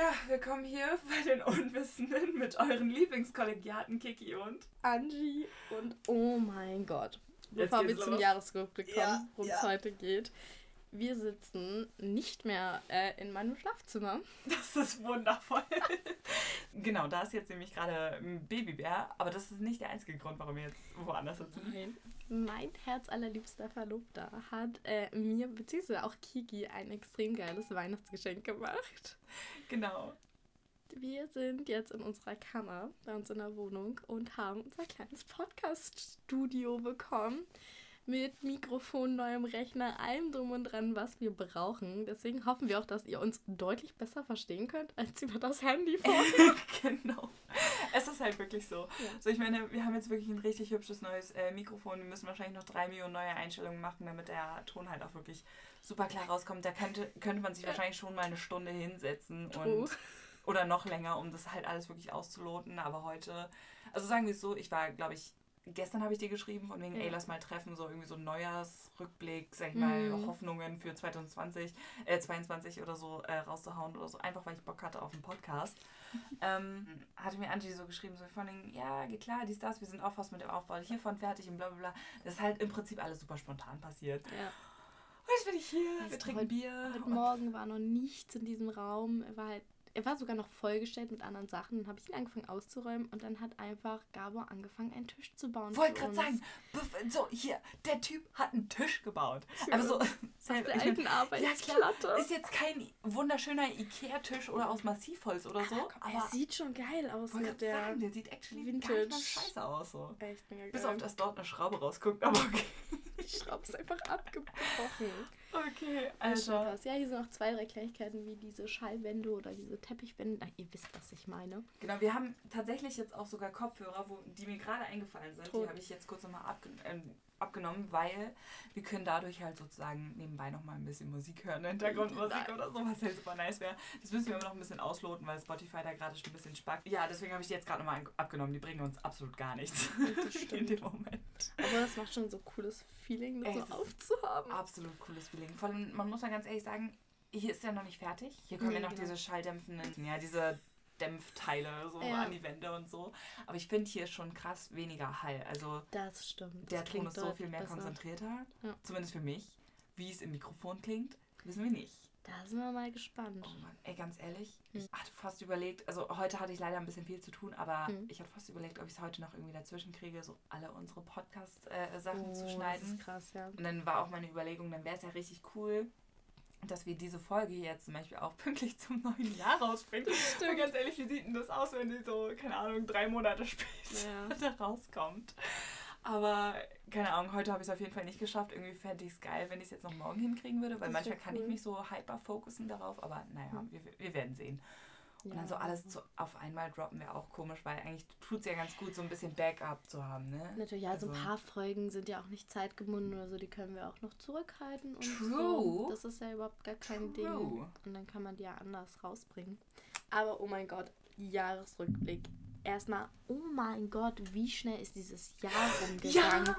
Ja, willkommen hier bei den Unwissenden mit euren Lieblingskollegiaten Kiki und Angie und oh mein Gott. Bevor wir zum Jahresrückblick kommen, ja, worum es ja. heute geht. Wir sitzen nicht mehr äh, in meinem Schlafzimmer. Das ist wundervoll. genau, da ist jetzt nämlich gerade ein Babybär, aber das ist nicht der einzige Grund, warum wir jetzt woanders sitzen. Nein. Mein herzallerliebster Verlobter hat äh, mir, beziehungsweise auch Kiki, ein extrem geiles Weihnachtsgeschenk gemacht. Genau. Wir sind jetzt in unserer Kammer bei uns in der Wohnung und haben unser kleines Podcast-Studio bekommen mit Mikrofon, neuem Rechner, allem drum und dran, was wir brauchen. Deswegen hoffen wir auch, dass ihr uns deutlich besser verstehen könnt als über das Handy vorher. genau. Es ist halt wirklich so. Ja. So, ich meine, wir haben jetzt wirklich ein richtig hübsches neues äh, Mikrofon. Wir müssen wahrscheinlich noch drei Millionen neue Einstellungen machen, damit der Ton halt auch wirklich super klar rauskommt. Da könnte, könnte man sich wahrscheinlich schon mal eine Stunde hinsetzen und oder noch länger, um das halt alles wirklich auszuloten. Aber heute, also sagen wir es so, ich war, glaube ich, gestern habe ich dir geschrieben, von wegen, ja. ey, lass mal treffen, so irgendwie so ein Neujahrsrückblick, sag ich mal, mhm. Hoffnungen für 2020, äh, 22 oder so äh, rauszuhauen oder so, einfach weil ich Bock hatte auf einen Podcast. ähm, hatte mir Angie so geschrieben, so von wegen, ja, geht klar, dies, das, wir sind auch fast mit dem Aufbau hiervon fertig und bla bla bla. Das ist halt im Prinzip alles super spontan passiert. Ja. Und jetzt bin ich hier, weißt wir trinken heute, Bier. Heute Morgen war noch nichts in diesem Raum, war halt er war sogar noch vollgestellt mit anderen Sachen. Dann habe ich ihn angefangen auszuräumen und dann hat einfach Gabor angefangen, einen Tisch zu bauen. Wollte gerade sagen, so hier, der Typ hat einen Tisch gebaut. Aber so aus der alten Arbeitsplatte. Ja, ist jetzt kein wunderschöner Ikea-Tisch oder aus Massivholz oder so. Aber, aber er sieht schon geil aus mit der sagen, der sieht actually Vintage. gar nicht scheiße aus so. Echt mega geil. Bis auf, dass dort eine Schraube rausguckt, aber okay. Die Schraube ist einfach abgebrochen. Okay, also. Ja, hier sind noch zwei, drei Kleinigkeiten wie diese Schallwände oder diese Teppichwände. Na, ihr wisst, was ich meine. Genau, wir haben tatsächlich jetzt auch sogar Kopfhörer, wo, die mir gerade eingefallen sind. Tot. Die habe ich jetzt kurz nochmal abge äh, abgenommen, weil wir können dadurch halt sozusagen nebenbei nochmal ein bisschen Musik hören, Hintergrundmusik oder so, was halt super nice wäre. Das müssen wir immer noch ein bisschen ausloten, weil Spotify da gerade schon ein bisschen spackt. Ja, deswegen habe ich die jetzt gerade nochmal abgenommen. Die bringen uns absolut gar nichts in dem Moment. Aber das macht schon so ein cooles Feeling, das Ey, so aufzuhaben. Absolut cooles Feeling. Vor allem, man muss ja ganz ehrlich sagen, hier ist ja noch nicht fertig. Hier kommen nee, ja noch genau. diese schalldämpfenden, ja, diese Dämpfteile so ja. an die Wände und so. Aber ich finde hier schon krass weniger Hall. Also das stimmt. Der das Ton ist so viel mehr besser. konzentrierter. Ja. Zumindest für mich. Wie es im Mikrofon klingt, wissen wir nicht. Da sind wir mal gespannt. Oh Mann, ey, ganz ehrlich, hm. ich hatte fast überlegt, also heute hatte ich leider ein bisschen viel zu tun, aber hm. ich hatte fast überlegt, ob ich es heute noch irgendwie dazwischen kriege, so alle unsere Podcast-Sachen äh, oh, zu schneiden. Das ist krass, ja. Und dann war auch meine Überlegung, dann wäre es ja richtig cool, dass wir diese Folge jetzt zum Beispiel auch pünktlich zum neuen Jahr rausbringen. Stimmt. ganz ehrlich, wie sieht denn das aus, wenn die so, keine Ahnung, drei Monate später ja. rauskommt? Aber keine Ahnung, heute habe ich es auf jeden Fall nicht geschafft. Irgendwie fände ich es geil, wenn ich es jetzt noch morgen hinkriegen würde, weil manchmal cool. kann ich mich so hyper fokussen darauf, aber naja, mhm. wir, wir werden sehen. Und ja. dann so alles zu, auf einmal droppen wäre auch komisch, weil eigentlich tut es ja ganz gut, so ein bisschen Backup zu haben, ne? Natürlich, ja, also, so ein also paar Folgen sind ja auch nicht zeitgebunden oder so, die können wir auch noch zurückhalten. Und True. So. Das ist ja überhaupt gar kein True. Ding. Und dann kann man die ja anders rausbringen. Aber oh mein Gott, Jahresrückblick. Erstmal, oh mein Gott, wie schnell ist dieses Jahr rumgegangen. Ja.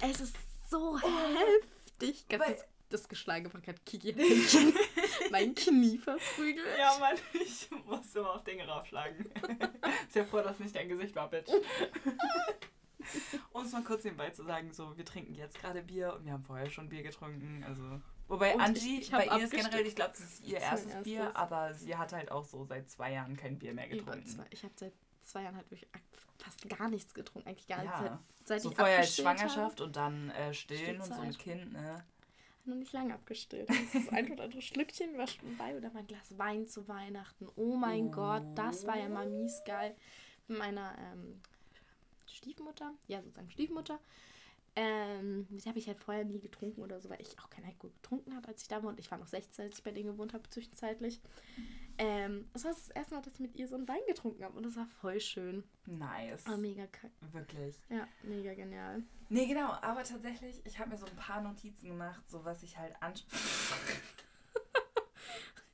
Es ist so oh. heftig. Ganz das Geschleige von Kiki mein Knie verprügelt. Ja, Mann, ich muss immer auf Dinge raufschlagen. Sehr froh, dass nicht dein Gesicht war, Bitch. um es mal kurz nebenbei zu sagen, so, wir trinken jetzt gerade Bier und wir haben vorher schon Bier getrunken, also... Wobei und Angie, ich, ich bei ihr ist generell, ich glaube, das ist ihr erstes, erstes, Bier, aber sie hat halt auch so seit zwei Jahren kein Bier mehr getrunken. Ich habe seit zwei Jahren halt wirklich fast gar nichts getrunken, eigentlich gar nichts. Ja. Seit, seit so vorher Schwangerschaft habe. und dann äh, stillen und so mit Kind, ne? Noch nicht lange abgestillt. Das ein oder andere Schlückchen war schon bei oder mal ein Glas Wein zu Weihnachten. Oh mein oh. Gott, das war ja mal mies geil. Mit meiner ähm, Stiefmutter, ja sozusagen Stiefmutter, ähm, die habe ich halt vorher nie getrunken oder so, weil ich auch kein Alkohol getrunken habe, als ich da war. Und ich war noch 16, als ich bei denen gewohnt habe, zwischenzeitlich. Ähm, das war das erste Mal, dass ich mit ihr so einen Wein getrunken habe. Und das war voll schön. Nice. Aber mega kack. Wirklich. Ja, mega genial. Nee, genau. Aber tatsächlich, ich habe mir so ein paar Notizen gemacht, so was ich halt anspreche.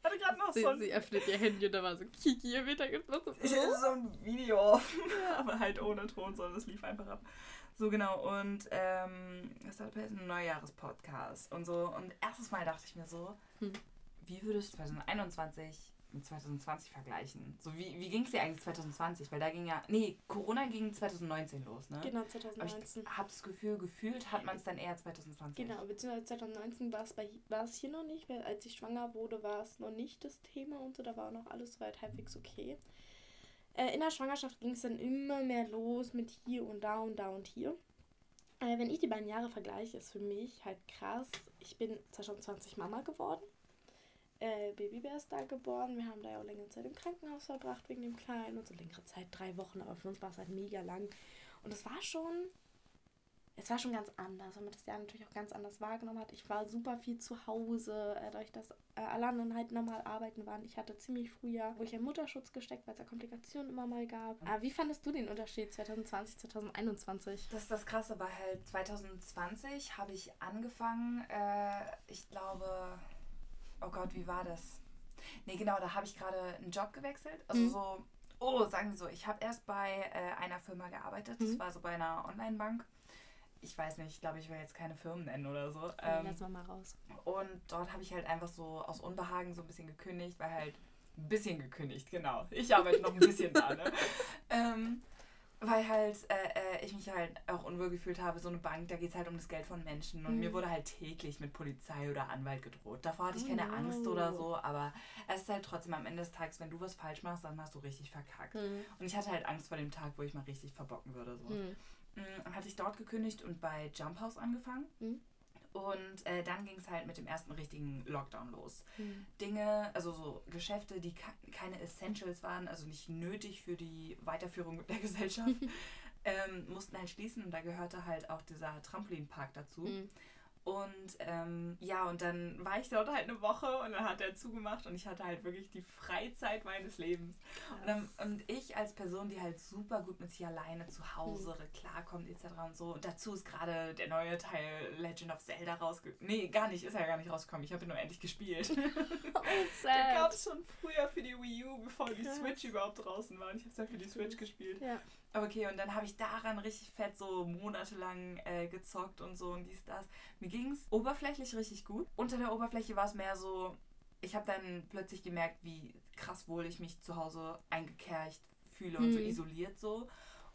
hatte gerade noch sie, so ein... Sie öffnet ihr Handy und da war so Kiki im Hintergrund. Ich hatte so ein Video offen, aber halt ohne Ton, sondern es lief einfach ab. So genau, und ähm, es war ein Neujahrspodcast und so. Und erstes Mal dachte ich mir so, hm. wie würdest du 2021 mit 2020 vergleichen. So, wie, wie ging es dir eigentlich 2020? Weil da ging ja, nee, Corona ging 2019 los, ne? Genau, 2019. Aber ich habe das Gefühl, gefühlt hat man es dann eher 2020. Genau, beziehungsweise 2019 war es, bei, war es hier noch nicht, weil als ich schwanger wurde, war es noch nicht das Thema und so, da war auch noch alles soweit halbwegs okay. Äh, in der Schwangerschaft ging es dann immer mehr los mit hier und da und da und hier. Äh, wenn ich die beiden Jahre vergleiche, ist für mich halt krass. Ich bin 2020 Mama geworden. Äh, Babybär ist da geboren. Wir haben da ja auch längere Zeit im Krankenhaus verbracht wegen dem Kleinen und so längere Zeit, drei Wochen, aber für uns war es halt mega lang. Und es war schon es war schon ganz anders, weil man das Jahr natürlich auch ganz anders wahrgenommen hat. Ich war super viel zu Hause, äh, dadurch, dass äh, alle anderen halt normal arbeiten waren. Ich hatte ziemlich früh ja, wo ich in Mutterschutz gesteckt, weil es da Komplikationen immer mal gab. Aber wie fandest du den Unterschied 2020, 2021? Das ist das Krasse, weil halt 2020 habe ich angefangen, äh, ich glaube, oh Gott, wie war das? Nee, genau, da habe ich gerade einen Job gewechselt. Also mhm. so, oh, sagen wir so, ich habe erst bei äh, einer Firma gearbeitet. Das mhm. war so bei einer Online-Bank ich weiß nicht, ich glaube, ich will jetzt keine Firmen nennen oder so. Ähm, lass mal mal raus. Und dort habe ich halt einfach so aus Unbehagen so ein bisschen gekündigt, weil halt ein bisschen gekündigt, genau. Ich arbeite noch ein bisschen da, ne? Ähm, weil halt äh, äh, ich mich halt auch unwohl gefühlt habe, so eine Bank, da geht es halt um das Geld von Menschen und mhm. mir wurde halt täglich mit Polizei oder Anwalt gedroht. Davor hatte ich keine oh. Angst oder so, aber es ist halt trotzdem am Ende des Tages, wenn du was falsch machst, dann hast du richtig verkackt. Mhm. Und ich hatte halt Angst vor dem Tag, wo ich mal richtig verbocken würde. So. Mhm. Mm, hatte ich dort gekündigt und bei Jump House angefangen. Mhm. Und äh, dann ging es halt mit dem ersten richtigen Lockdown los. Mhm. Dinge, also so Geschäfte, die keine Essentials waren, also nicht nötig für die Weiterführung der Gesellschaft, ähm, mussten halt schließen. Und da gehörte halt auch dieser Trampolinpark dazu. Mhm. Und ähm, ja, und dann war ich dort halt eine Woche und dann hat er zugemacht und ich hatte halt wirklich die Freizeit meines Lebens. Und, dann, und, ich als Person, die halt super gut mit sich alleine zu Hause mhm. klarkommt etc. und so. Und dazu ist gerade der neue Teil Legend of Zelda rausgekommen. Nee, gar nicht, ist ja gar nicht rausgekommen. Ich habe ihn nur endlich gespielt. oh, der gab es schon früher für die Wii U, bevor die Switch überhaupt draußen war. Und ich habe es ja für die Switch gespielt. Ja. Okay, und dann habe ich daran richtig fett so monatelang äh, gezockt und so und dies, das. Mir ging es oberflächlich richtig gut. Unter der Oberfläche war es mehr so, ich habe dann plötzlich gemerkt, wie krass wohl ich mich zu Hause eingekercht fühle und mhm. so isoliert so.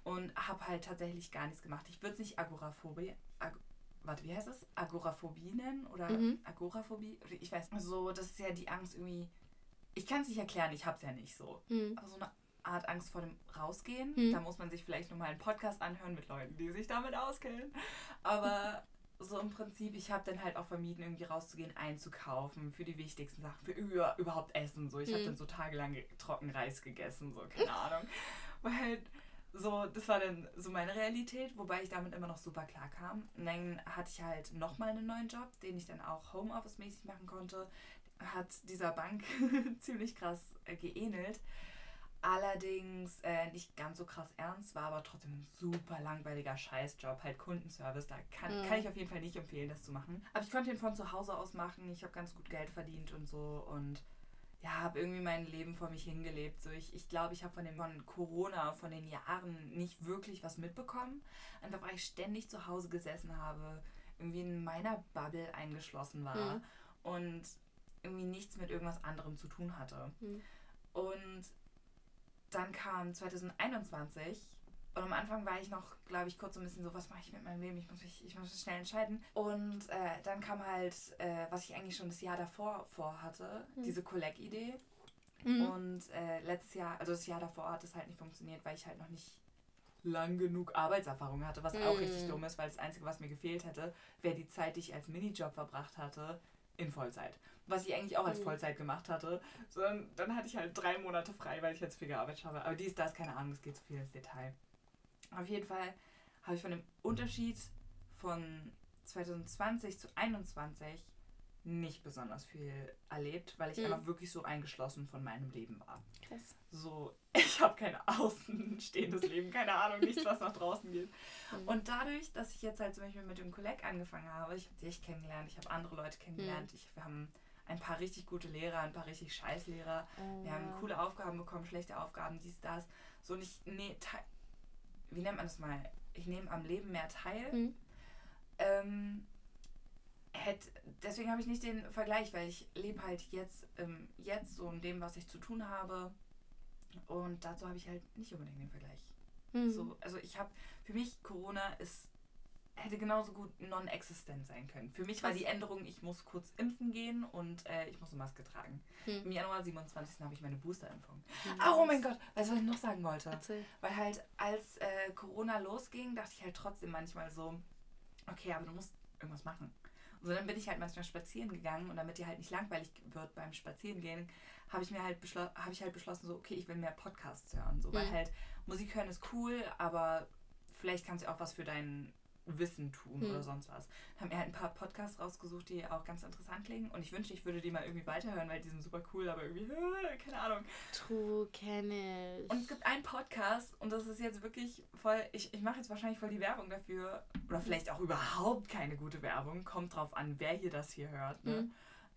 Und habe halt tatsächlich gar nichts gemacht. Ich würde es nicht Agoraphobie, Ag warte, wie heißt es? Agoraphobie nennen? Oder mhm. Agoraphobie? Ich weiß nicht. So, das ist ja die Angst irgendwie. Ich kann es nicht erklären, ich habe es ja nicht so. Mhm. Aber so eine Art Angst vor dem Rausgehen. Hm. Da muss man sich vielleicht nochmal einen Podcast anhören mit Leuten, die sich damit auskennen. Aber so im Prinzip, ich habe dann halt auch vermieden, irgendwie rauszugehen, einzukaufen für die wichtigsten Sachen, für über, überhaupt Essen. So, ich hm. habe dann so tagelang Trockenreis gegessen, so, keine Ahnung. Weil so, das war dann so meine Realität, wobei ich damit immer noch super klar kam. Und dann hatte ich halt nochmal einen neuen Job, den ich dann auch Homeoffice-mäßig machen konnte. Hat dieser Bank ziemlich krass äh, geähnelt allerdings äh, nicht ganz so krass ernst war, aber trotzdem ein super langweiliger Scheißjob, halt Kundenservice. Da kann, mhm. kann ich auf jeden Fall nicht empfehlen, das zu machen. Aber ich konnte ihn von zu Hause aus machen. Ich habe ganz gut Geld verdient und so und ja, habe irgendwie mein Leben vor mich hingelebt. So, ich ich, glaube, ich habe von, von Corona, von den Jahren nicht wirklich was mitbekommen. Einfach weil ich ständig zu Hause gesessen habe, irgendwie in meiner Bubble eingeschlossen war mhm. und irgendwie nichts mit irgendwas anderem zu tun hatte. Mhm. Und dann kam 2021 und am Anfang war ich noch, glaube ich, kurz so ein bisschen so, was mache ich mit meinem Leben? Ich muss mich, ich muss mich schnell entscheiden. Und äh, dann kam halt, äh, was ich eigentlich schon das Jahr davor vorhatte, mhm. diese Collect-Idee. Mhm. Und äh, letztes Jahr, also das Jahr davor hat es halt nicht funktioniert, weil ich halt noch nicht lang genug Arbeitserfahrung hatte, was mhm. auch richtig dumm ist, weil das Einzige, was mir gefehlt hätte, wäre die Zeit, die ich als Minijob verbracht hatte, in Vollzeit. Was ich eigentlich auch als mhm. Vollzeit gemacht hatte. Sondern dann hatte ich halt drei Monate frei, weil ich jetzt viel gearbeitet habe. Aber dies, das, keine Ahnung, es geht zu viel ins Detail. Auf jeden Fall habe ich von dem Unterschied von 2020 zu 2021 nicht besonders viel erlebt, weil ich mhm. einfach wirklich so eingeschlossen von meinem Leben war. Krass. So, ich habe kein außenstehendes Leben, keine Ahnung, nichts, was nach draußen geht. Mhm. Und dadurch, dass ich jetzt halt zum Beispiel mit dem Kolleg angefangen habe, ich habe dich kennengelernt, ich habe andere Leute kennengelernt, mhm. ich, wir haben ein paar richtig gute Lehrer, ein paar richtig scheiß Lehrer, oh, wir haben coole Aufgaben bekommen, schlechte Aufgaben, dies, das. So, und ich, nee, wie nennt man das mal? Ich nehme am Leben mehr teil. Mhm. Ähm, hätte, deswegen habe ich nicht den Vergleich, weil ich lebe halt jetzt, ähm, jetzt so in dem, was ich zu tun habe. Und dazu habe ich halt nicht unbedingt den Vergleich. Mhm. So, also ich habe, für mich Corona ist hätte genauso gut non-existent sein können. Für mich war die Änderung, ich muss kurz impfen gehen und äh, ich muss eine Maske tragen. Hm. Im Januar 27. habe ich meine Boosterimpfung. Hm. Oh mein Gott, weißt du, was ich noch sagen wollte? Erzähl. Weil halt, als äh, Corona losging, dachte ich halt trotzdem manchmal so, okay, aber du musst irgendwas machen. Und so dann bin ich halt manchmal spazieren gegangen und damit dir halt nicht langweilig wird beim Spazierengehen, habe ich mir halt habe ich halt beschlossen, so, okay, ich will mehr Podcasts hören. So, hm. weil halt Musik hören ist cool, aber vielleicht kannst du auch was für deinen Wissen tun hm. oder sonst was. Haben halt ein paar Podcasts rausgesucht, die auch ganz interessant klingen. Und ich wünschte, ich würde die mal irgendwie weiterhören, weil die sind super cool, aber irgendwie, keine Ahnung. True, kenne ich. Und es gibt einen Podcast und das ist jetzt wirklich voll, ich, ich mache jetzt wahrscheinlich voll die Werbung dafür. Oder vielleicht auch überhaupt keine gute Werbung. Kommt drauf an, wer hier das hier hört. Ne? Hm.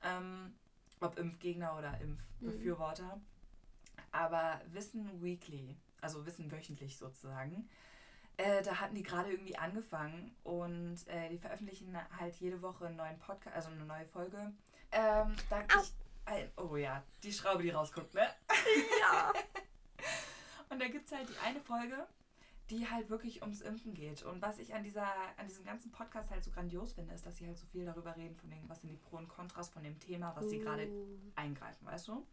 Ähm, ob Impfgegner oder Impfbefürworter. Hm. Aber Wissen Weekly, also Wissen wöchentlich sozusagen äh, da hatten die gerade irgendwie angefangen und äh, die veröffentlichen halt jede Woche einen neuen Podcast, also eine neue Folge. Ähm, da ich, äh, oh ja, die Schraube, die rausguckt, ne? Ja. und da gibt es halt die eine Folge, die halt wirklich ums Impfen geht. Und was ich an, dieser, an diesem ganzen Podcast halt so grandios finde, ist, dass sie halt so viel darüber reden, von dem, was sind die Pro und Kontras von dem Thema, was uh. sie gerade eingreifen, weißt du?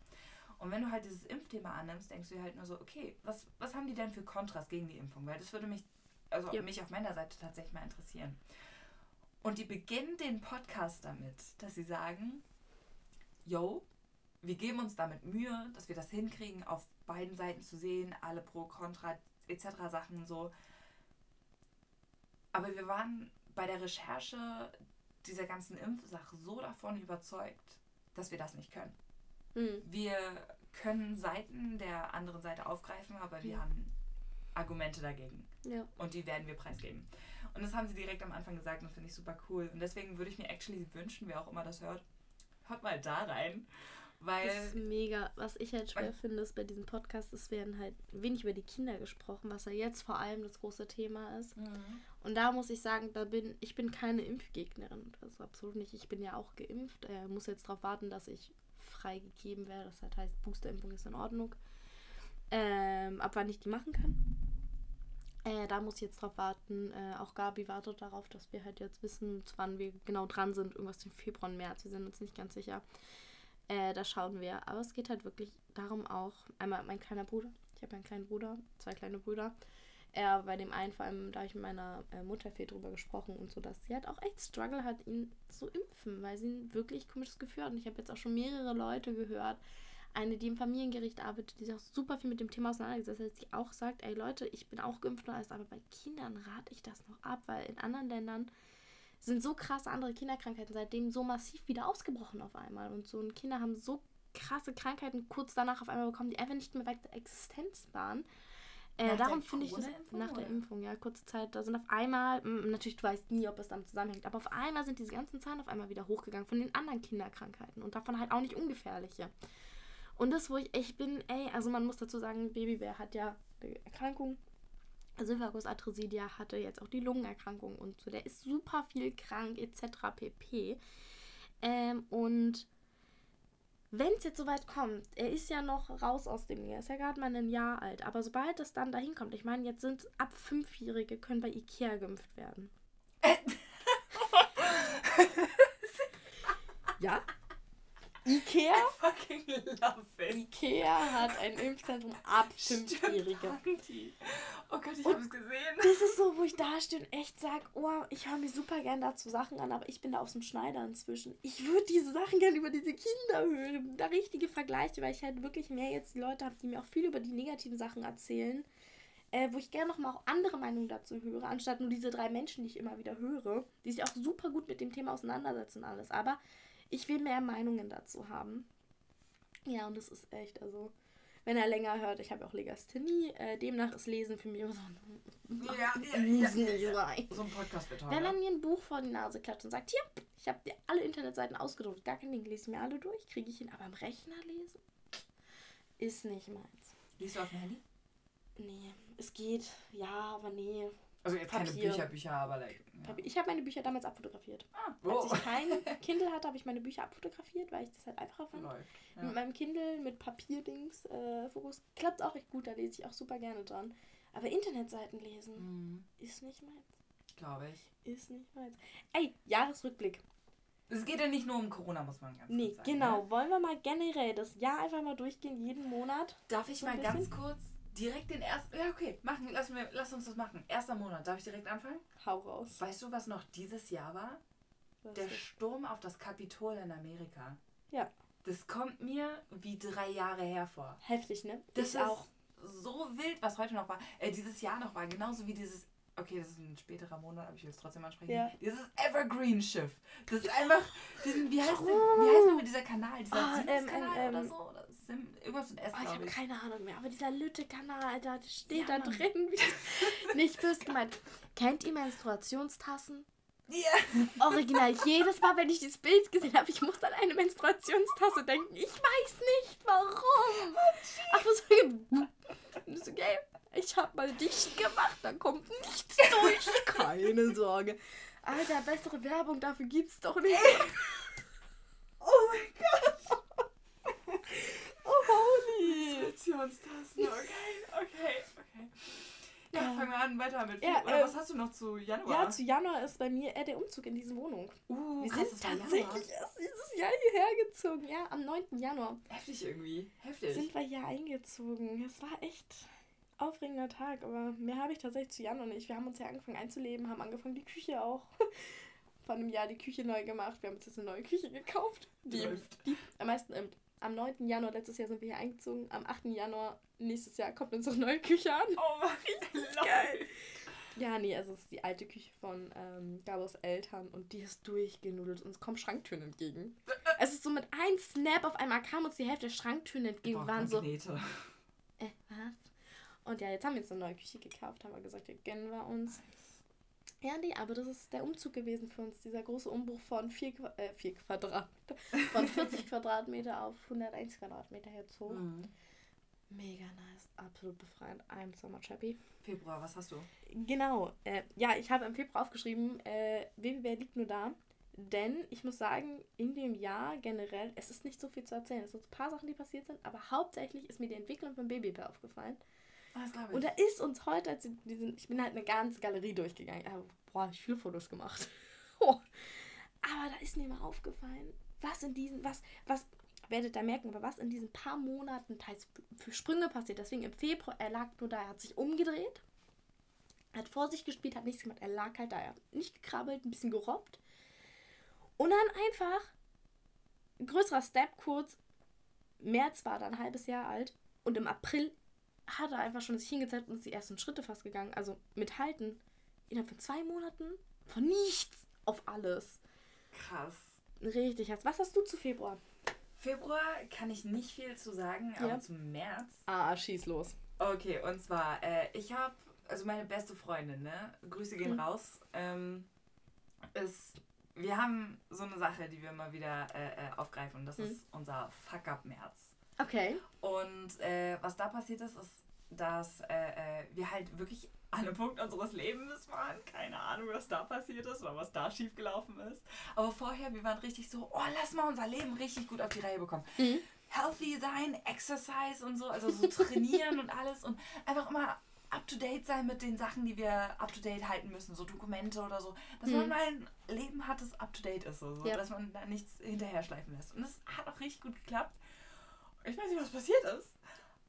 Und wenn du halt dieses Impfthema annimmst, denkst du dir halt nur so, okay, was, was haben die denn für Kontrast gegen die Impfung? Weil das würde mich, also ja. mich auf meiner Seite tatsächlich mal interessieren. Und die beginnen den Podcast damit, dass sie sagen, yo, wir geben uns damit Mühe, dass wir das hinkriegen, auf beiden Seiten zu sehen, alle Pro, Contra, etc. Sachen so. Aber wir waren bei der Recherche dieser ganzen Impfsache so davon überzeugt, dass wir das nicht können. Mhm. Wir können Seiten der anderen Seite aufgreifen, aber wir mhm. haben Argumente dagegen. Ja. Und die werden wir preisgeben. Und das haben sie direkt am Anfang gesagt und finde ich super cool. Und deswegen würde ich mir actually wünschen, wer auch immer das hört, hört mal da rein. Weil das ist mega. Was ich halt schwer finde, ist bei diesem Podcast, es werden halt wenig über die Kinder gesprochen, was ja jetzt vor allem das große Thema ist. Mhm. Und da muss ich sagen, da bin ich bin keine Impfgegnerin. Das absolut nicht. Ich bin ja auch geimpft. Er muss jetzt darauf warten, dass ich freigegeben wäre. Das heißt, Boosterimpfung ist in Ordnung. Ähm, ab wann ich die machen kann. Äh, da muss ich jetzt drauf warten. Äh, auch Gabi wartet darauf, dass wir halt jetzt wissen, wann wir genau dran sind. Irgendwas im Februar und März. Wir sind uns nicht ganz sicher. Äh, da schauen wir. Aber es geht halt wirklich darum auch. Einmal mein kleiner Bruder. Ich habe einen kleinen Bruder, zwei kleine Brüder er bei dem einen, vor allem da ich mit meiner äh, Mutter viel drüber gesprochen und so, dass sie halt auch echt Struggle hat, ihn zu impfen, weil sie ein wirklich komisches Gefühl hat. Und ich habe jetzt auch schon mehrere Leute gehört, eine, die im Familiengericht arbeitet, die sich auch super viel mit dem Thema auseinandergesetzt hat, die auch sagt, ey Leute, ich bin auch geimpft und alles, aber bei Kindern rate ich das noch ab, weil in anderen Ländern sind so krasse andere Kinderkrankheiten seitdem so massiv wieder ausgebrochen auf einmal. Und so und Kinder haben so krasse Krankheiten kurz danach auf einmal bekommen, die einfach nicht mehr weg der Existenz waren. Äh, darum finde ich das nach der Impfung, ja, kurze Zeit, da sind auf einmal, natürlich, du weißt nie, ob es damit zusammenhängt, aber auf einmal sind diese ganzen Zahlen auf einmal wieder hochgegangen von den anderen Kinderkrankheiten und davon halt auch nicht ungefährliche. Und das, wo ich echt bin, ey, also man muss dazu sagen, Babybär hat ja eine Erkrankung, Syphagus der hatte jetzt auch die Lungenerkrankung und so, der ist super viel krank, etc. pp. Ähm, und wenn es jetzt soweit kommt, er ist ja noch raus aus dem Jahr, ist ja gerade mal ein Jahr alt, aber sobald es dann dahin kommt, ich meine, jetzt sind ab Fünfjährige, können bei Ikea geimpft werden. ja? Ikea? I fucking love it. Ikea hat ein Impfzentrum ab Fünfjährige. Oh Gott, ich habe es gesehen. Das ist so, wo ich da stehe und echt sage, oh, ich höre mir super gerne dazu Sachen an, aber ich bin da aus dem Schneider inzwischen. Ich würde diese Sachen gerne über diese Kinder hören. Da richtige Vergleiche, weil ich halt wirklich mehr jetzt Leute habe, die mir auch viel über die negativen Sachen erzählen. Äh, wo ich gerne noch mal auch andere Meinungen dazu höre, anstatt nur diese drei Menschen, die ich immer wieder höre, die sich auch super gut mit dem Thema auseinandersetzen und alles. Aber ich will mehr Meinungen dazu haben. Ja, und das ist echt, also, wenn er länger hört, ich habe auch Legasthenie, äh, demnach ist Lesen für mich immer so ein ja, ja, ja, ja, ja. So ein Podcast wird Wenn man mir ein Buch vor die Nase klatscht und sagt, hier, ich habe dir alle Internetseiten ausgedruckt, gar kein Ding, lese mir alle durch, kriege ich hin, aber am Rechner lesen ist nicht meins. Liest du auf dem Handy? Nee, es geht, ja, aber nee. Also jetzt keine Bücher, Bücher, aber like, ja. Ich habe meine Bücher damals abfotografiert. Ah. Als ich kein Kindle hatte, habe ich meine Bücher abfotografiert, weil ich das halt einfacher fand. Läuft, ja. Mit meinem Kindle, mit Papierdings, äh, Fokus, klappt auch echt gut, da lese ich auch super gerne dran. Aber Internetseiten lesen mhm. ist nicht meins. Glaube ich. Ist nicht meins. Ey, Jahresrückblick. Es geht ja nicht nur um Corona, muss man ganz nee, kurz sagen. Genau, ne? wollen wir mal generell das Jahr einfach mal durchgehen, jeden Monat? Darf ich mal ganz kurz direkt den ersten. Ja, okay, machen, lass, wir, lass uns das machen. Erster Monat. Darf ich direkt anfangen? Hau raus. Weißt du, was noch dieses Jahr war? Was Der Sturm auf das Kapitol in Amerika. Ja. Das kommt mir wie drei Jahre hervor. Heftig, ne? Das ich ist auch. so wild, was heute noch war. Äh, dieses Jahr noch war. Genauso wie dieses okay, das ist ein späterer Monat, aber ich will es trotzdem ansprechen. Ja. Dieses Evergreen-Schiff. Das ist einfach, diesen, wie heißt, denn, wie heißt nochmal dieser Kanal? Dieser oh, ähm, Kanal ähm, oder so? Oder Sim, irgendwas mit S, oh, Ich habe keine Ahnung mehr, aber dieser Lütte-Kanal, da steht ja, da Mann. drin. Nicht böse gemeint. Kennt ihr Menstruationstassen? Ja. Original. Jedes Mal, wenn ich dieses Bild gesehen habe, ich muss an eine Menstruationstasse denken. Ich weiß nicht warum. Oh, aber so, okay. Ich hab mal dicht gemacht, da kommt nichts durch. Keine Sorge. Alter, bessere Werbung dafür gibt's doch nicht. oh mein Gott. Holy. Situationstasten. Okay, okay, okay. Ja, ja, fangen wir an, weiter mit. Ja, Oder äh, was hast du noch zu Januar? Ja, zu Januar ist bei mir äh, der Umzug in diese Wohnung. Uh, wir krass, sind tatsächlich erst dieses Jahr hierher gezogen. Ja, am 9. Januar. Heftig irgendwie. Heftig. Sind wir hier eingezogen. Es war echt aufregender Tag, aber mehr habe ich tatsächlich zu Jan und ich. Wir haben uns ja angefangen einzuleben, haben angefangen, die Küche auch vor einem Jahr die Küche neu gemacht. Wir haben uns jetzt eine neue Küche gekauft. Die, die am meisten ähm, am 9. Januar letztes Jahr sind wir hier eingezogen. Am 8. Januar nächstes Jahr kommt unsere neue Küche an. Oh, richtig geil. Ja, nee, also es ist die alte Küche von ähm, Gabos Eltern und die ist durchgenudelt und es kommen Schranktüren entgegen. es ist so mit einem Snap auf einmal kam uns die Hälfte der Schranktüren entgegen. Wir waren so. Äh, was? Und ja, jetzt haben wir uns eine neue Küche gekauft, haben wir gesagt, hier gönnen wir uns. Ja, nee, aber das ist der Umzug gewesen für uns, dieser große Umbruch von 4 äh, vier Quadratmeter, von 40 Quadratmeter auf 101 Quadratmeter jetzt hoch. Mhm. Mega nice, absolut befreiend. I'm so much happy. Februar, was hast du? Genau, äh, ja, ich habe im Februar aufgeschrieben, äh, Babybär liegt nur da. Denn ich muss sagen, in dem Jahr generell, es ist nicht so viel zu erzählen. Es sind ein paar Sachen, die passiert sind, aber hauptsächlich ist mir die Entwicklung von Babybär aufgefallen. Oh, und da ist uns heute, als diesen, ich bin halt eine ganze Galerie durchgegangen. Aber, boah, ich viele Fotos gemacht. oh. Aber da ist mir mal aufgefallen, was in diesen, was, was, werdet da merken, aber was in diesen paar Monaten teils für Sprünge passiert. Deswegen im Februar, er lag nur da, er hat sich umgedreht, hat vor sich gespielt, hat nichts gemacht. Er lag halt da, er hat nicht gekrabbelt, ein bisschen gerobbt. Und dann einfach, größerer Step kurz, März war dann ein halbes Jahr alt und im April hat er einfach schon sich hingesetzt und ist die ersten Schritte fast gegangen. Also mit Halten innerhalb von zwei Monaten von nichts auf alles. Krass. Richtig krass. Was hast du zu Februar? Februar kann ich nicht viel zu sagen, ja. aber zum März. Ah, schieß los. Okay, und zwar, äh, ich habe, also meine beste Freundin, ne? Grüße gehen mhm. raus. Ähm, ist, wir haben so eine Sache, die wir mal wieder äh, äh aufgreifen und das mhm. ist unser Fuck-Up-März. Okay. Und äh, was da passiert ist, ist, dass äh, äh, wir halt wirklich an einem Punkt unseres Lebens waren. Keine Ahnung, was da passiert ist oder was da schiefgelaufen ist. Aber vorher, wir waren richtig so, oh, lass mal unser Leben richtig gut auf die Reihe bekommen. Mhm. Healthy sein, Exercise und so, also so trainieren und alles und einfach immer up to date sein mit den Sachen, die wir up to date halten müssen, so Dokumente oder so. Dass mhm. man mal ein Leben hat, das up to date ist, so, ja. dass man da nichts hinterher schleifen lässt. Und das hat auch richtig gut geklappt ich weiß nicht, was passiert ist,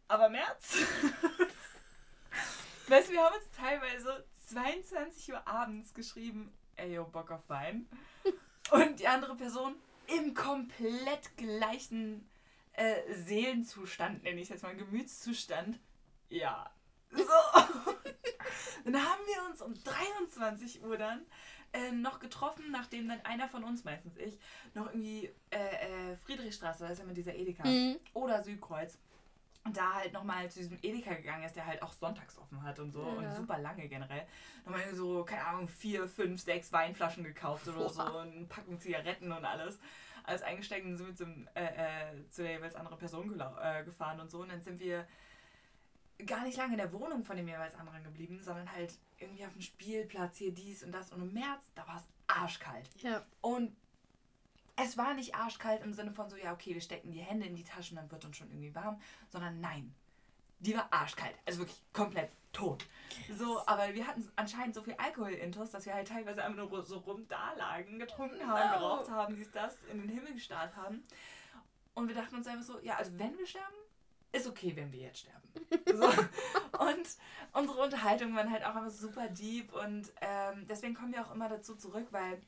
aber März. weißt du, wir haben uns teilweise 22 Uhr abends geschrieben, ey, yo, Bock auf Wein. Und die andere Person im komplett gleichen äh, Seelenzustand, nenne ich es jetzt mal, Gemütszustand. Ja. So. dann haben wir uns um 23 Uhr dann äh, noch getroffen, nachdem dann einer von uns, meistens ich, noch irgendwie äh, äh, Friedrichstraße, da ist ja mit dieser Edeka, mhm. oder Südkreuz, und da halt nochmal zu diesem Edeka gegangen ist, der halt auch sonntags offen hat und so ja. und super lange generell. Nochmal so, keine Ahnung, vier, fünf, sechs Weinflaschen gekauft oder Boah. so, eine Packung Zigaretten und alles. Alles eingesteckt und sind wir zum, äh, äh, zu der jeweils anderen Person äh, gefahren und so. Und dann sind wir gar nicht lange in der Wohnung von dem jeweils anderen geblieben, sondern halt irgendwie auf dem Spielplatz hier dies und das. Und im März, da war es arschkalt. Ja. Und es war nicht arschkalt im Sinne von so, ja, okay, wir stecken die Hände in die Taschen, dann wird uns schon irgendwie warm, sondern nein. Die war arschkalt. Also wirklich komplett tot. So, aber wir hatten anscheinend so viel Alkohol-Intus, dass wir halt teilweise einfach nur so rum da lagen, getrunken haben, No. geraucht haben, dies, das, in den Himmel gestarrt haben. Und wir dachten uns einfach so, ja, also wenn wir sterben, ist okay, wenn wir jetzt sterben. So. Und unsere Unterhaltungen waren halt auch immer super deep und ähm, deswegen kommen wir auch immer dazu zurück, weil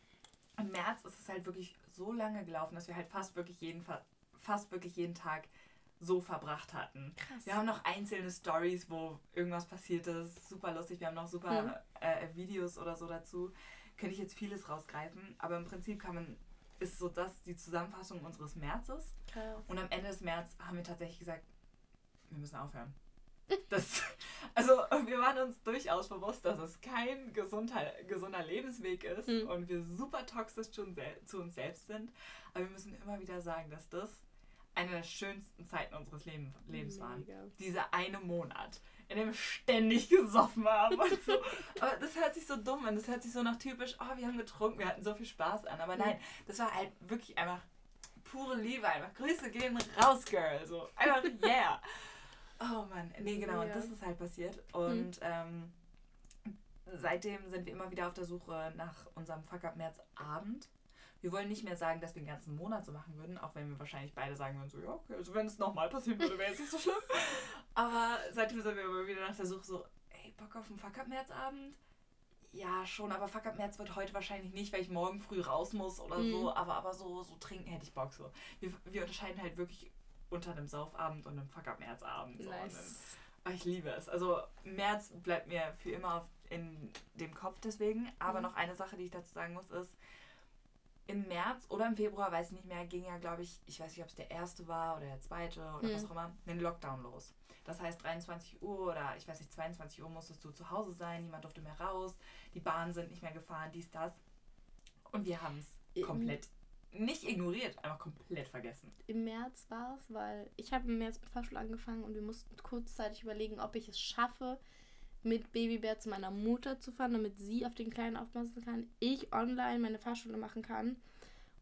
im März ist es halt wirklich so lange gelaufen, dass wir halt fast wirklich jeden, Fa- fast wirklich jeden Tag so verbracht hatten. Krass. Wir haben noch einzelne Stories, wo irgendwas passiert ist. Super lustig. Wir haben noch super Mhm. äh, Videos oder so dazu. Könnte ich jetzt vieles rausgreifen, aber im Prinzip kann man, ist so das die Zusammenfassung unseres Märzes. Krass. Und am Ende des März haben wir tatsächlich gesagt, wir müssen aufhören. Das, also wir waren uns durchaus bewusst, dass es kein gesunder, gesunder Lebensweg ist Mhm. und wir super toxisch zu zu uns selbst sind. Aber wir müssen immer wieder sagen, dass das eine der schönsten Zeiten unseres Leben, Lebens waren. Mega. Dieser eine Monat, in dem wir ständig gesoffen haben und so. Aber das hört sich so dumm an. Das hört sich so nach typisch, oh, wir haben getrunken, wir hatten so viel Spaß an. Aber nein, das war halt wirklich einfach pure Liebe. Einfach Grüße gehen raus, Girl. So einfach, yeah. Oh Mann, nee, genau, und Ja. das ist halt passiert. Und ähm, seitdem sind wir immer wieder auf der Suche nach unserem Fuck-Up-März-Abend. Wir wollen nicht mehr sagen, dass wir den ganzen Monat so machen würden, auch wenn wir wahrscheinlich beide sagen würden, so, ja, okay, also wenn es nochmal passieren würde, wäre es nicht so schlimm. Aber seitdem sind wir immer wieder nach der Suche so, ey, Bock auf einen Fuck-Up-März-Abend? Ja, schon, aber Fuck-Up-März wird heute wahrscheinlich nicht, weil ich morgen früh raus muss oder Mhm. so, aber, aber so, so trinken hätte ich Bock so. Wir, wir unterscheiden halt wirklich unter einem Saufabend und einem Fuck-Up-März-Abend. So. Und dann- Nice. Ah, Ich liebe es. Also März bleibt mir für immer in dem Kopf deswegen. Aber Mhm. noch eine Sache, die ich dazu sagen muss, ist, im März oder im Februar, weiß ich nicht mehr, ging ja, glaube ich, ich weiß nicht, ob es der erste war oder der zweite oder Mhm. was auch immer, ein Lockdown los. Das heißt, 23 Uhr oder ich weiß nicht, 22 Uhr musstest du zu Hause sein, niemand durfte mehr raus, die Bahnen sind nicht mehr gefahren, dies, das. Und wir haben es komplett nicht ignoriert, einfach komplett vergessen. Im März war es, weil ich habe im März mit Fahrschule angefangen und wir mussten kurzzeitig überlegen, ob ich es schaffe, mit Babybär zu meiner Mutter zu fahren, damit sie auf den Kleinen aufpassen kann, ich online meine Fahrschule machen kann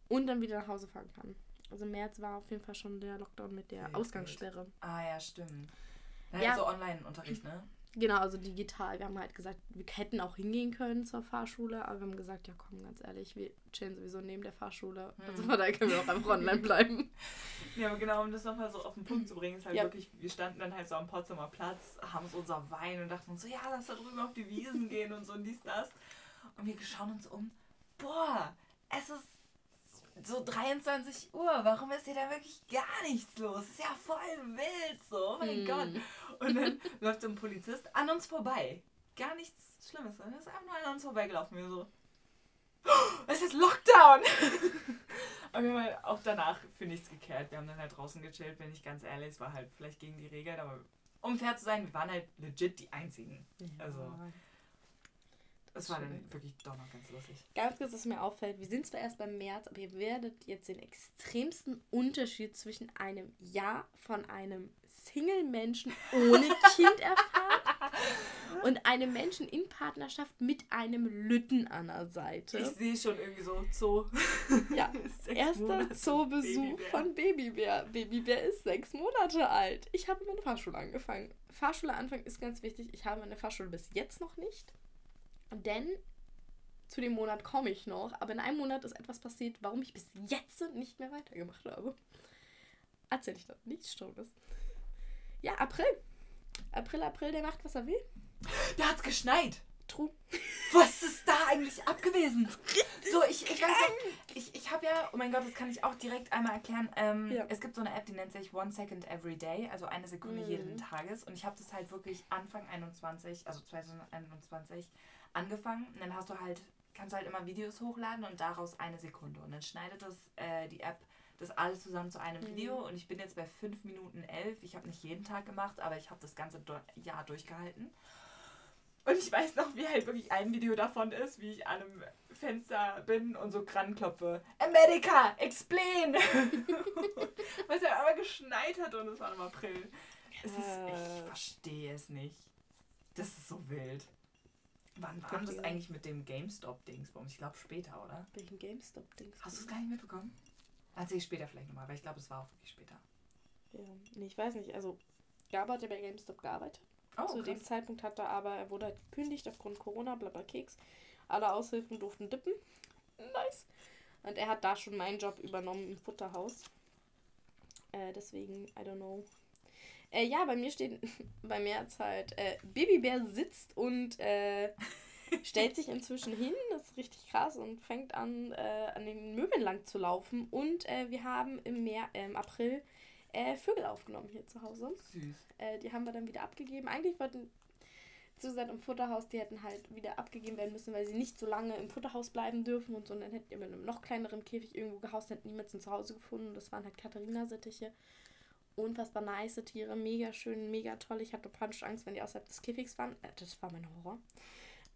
und dann wieder nach Hause fahren kann. Also im März war auf jeden Fall schon der Lockdown mit der Sehr Ausgangssperre. Ah ja, stimmt. Ja, Ja. so Online-Unterricht, ne? Genau, also digital. Wir haben halt gesagt, wir hätten auch hingehen können zur Fahrschule, aber wir haben gesagt, ja komm, ganz ehrlich, wir chillen sowieso neben der Fahrschule. Also Hm. von daher können wir auch einfach online bleiben. Ja, aber genau, um das nochmal so auf den Punkt zu bringen, ist halt Ja. wirklich, wir standen dann halt so am Potsdamer Platz, haben so unser Wein und dachten uns so, ja, lass da drüben auf die Wiesen gehen und so und dies, das. Und wir schauen uns um, boah, es ist so 23 Uhr, warum ist hier da wirklich gar nichts los? Ist ja voll wild so, oh mein Hm. Gott. Und dann läuft so ein Polizist an uns vorbei. Gar nichts Schlimmes, sondern er ist einfach nur an uns vorbeigelaufen. Wir so, "Oh, es ist Lockdown! Aber wir haben halt auch danach für nichts gekehrt. Wir haben dann halt draußen gechillt, bin ich ganz ehrlich. Es war halt vielleicht gegen die Regeln, aber um fair zu sein, wir waren halt legit die Einzigen. Also, Es war dann wirklich doch noch ganz lustig. Ganz kurz, was mir auffällt, wir sind zwar erst beim März, aber ihr werdet jetzt den extremsten Unterschied zwischen einem Ja von einem Single-Menschen ohne Kind erfahren und einem Menschen in Partnerschaft mit einem Lütten an der Ich Seite. sehe schon irgendwie so Zoo. Ja, Erster Zoobesuch Babybär. von Babybär. Babybär ist sechs Monate alt. Ich habe meine Fahrschule angefangen. Fahrschule anfangen ist ganz wichtig. Ich habe meine Fahrschule bis jetzt noch nicht. Denn zu dem Monat komme ich noch. Aber in einem Monat ist etwas passiert, warum ich bis jetzt nicht mehr weitergemacht habe. Erzähl ich das. Nichts Stummes. Ja, April. April, April, der macht, was er will. Da hat's geschneit. True. Was ist da eigentlich abgewesen? So, ich, ich weiß nicht, ich, ich habe ja, oh mein Gott, das kann ich auch direkt einmal erklären. Ähm, Ja. Es gibt so eine App, die nennt sich One Second Every Day, also eine Sekunde Mhm. jeden Tages. Und ich habe das halt wirklich Anfang 21, also 2021 angefangen. Und dann hast du halt, kannst du halt immer Videos hochladen und daraus eine Sekunde. Und dann schneidet das äh, die App das alles zusammen zu einem Mhm. Video. Und ich bin jetzt bei 5 Minuten 11. Ich habe nicht jeden Tag gemacht, aber ich habe das ganze Jahr durchgehalten. Und ich weiß noch, wie halt wirklich ein Video davon ist, wie ich an einem Fenster bin und so klopfe. America, explain! Weil es halt aber geschneit hat und es war im April. Es ist, ich verstehe es nicht. Das ist so wild. Wann war das eigentlich mit dem GameStop-Dingsbums? Ich glaube später, oder? Welchen GameStop-Dingsbums? Hast du es gar nicht mitbekommen? Erzähl ich später vielleicht nochmal, weil ich glaube, es war auch wirklich später. Ja, nee, ich weiß nicht. Also, Gabo hat ja bei GameStop gearbeitet. Oh, Zu krass. dem Zeitpunkt hat er aber, er wurde halt gekündigt aufgrund Corona, blabla Keks. Alle Aushilfen durften dippen. Nice. Und er hat da schon meinen Job übernommen im Futterhaus. Äh, deswegen, I don't know. Äh, ja, bei mir steht, bei mir jetzt halt, äh, Babybär sitzt und äh, stellt sich inzwischen hin, das ist richtig krass, und fängt an, äh, an den Möbeln lang zu laufen. Und äh, wir haben im, Meer, äh, im April Vögel aufgenommen hier zu Hause. Süß. Die haben wir dann wieder abgegeben. Eigentlich wollten zu sein im Futterhaus, die hätten halt wieder abgegeben werden müssen, weil sie nicht so lange im Futterhaus bleiben dürfen und so. Und dann hätten die mit einem noch kleineren Käfig irgendwo gehaust, hätten niemals ein Zuhause gefunden. Das waren halt Katharina-Sittiche. Unfassbar nice Tiere, mega schön, mega toll. Ich hatte panisch Angst, wenn die außerhalb des Käfigs waren. Äh, das war mein Horror.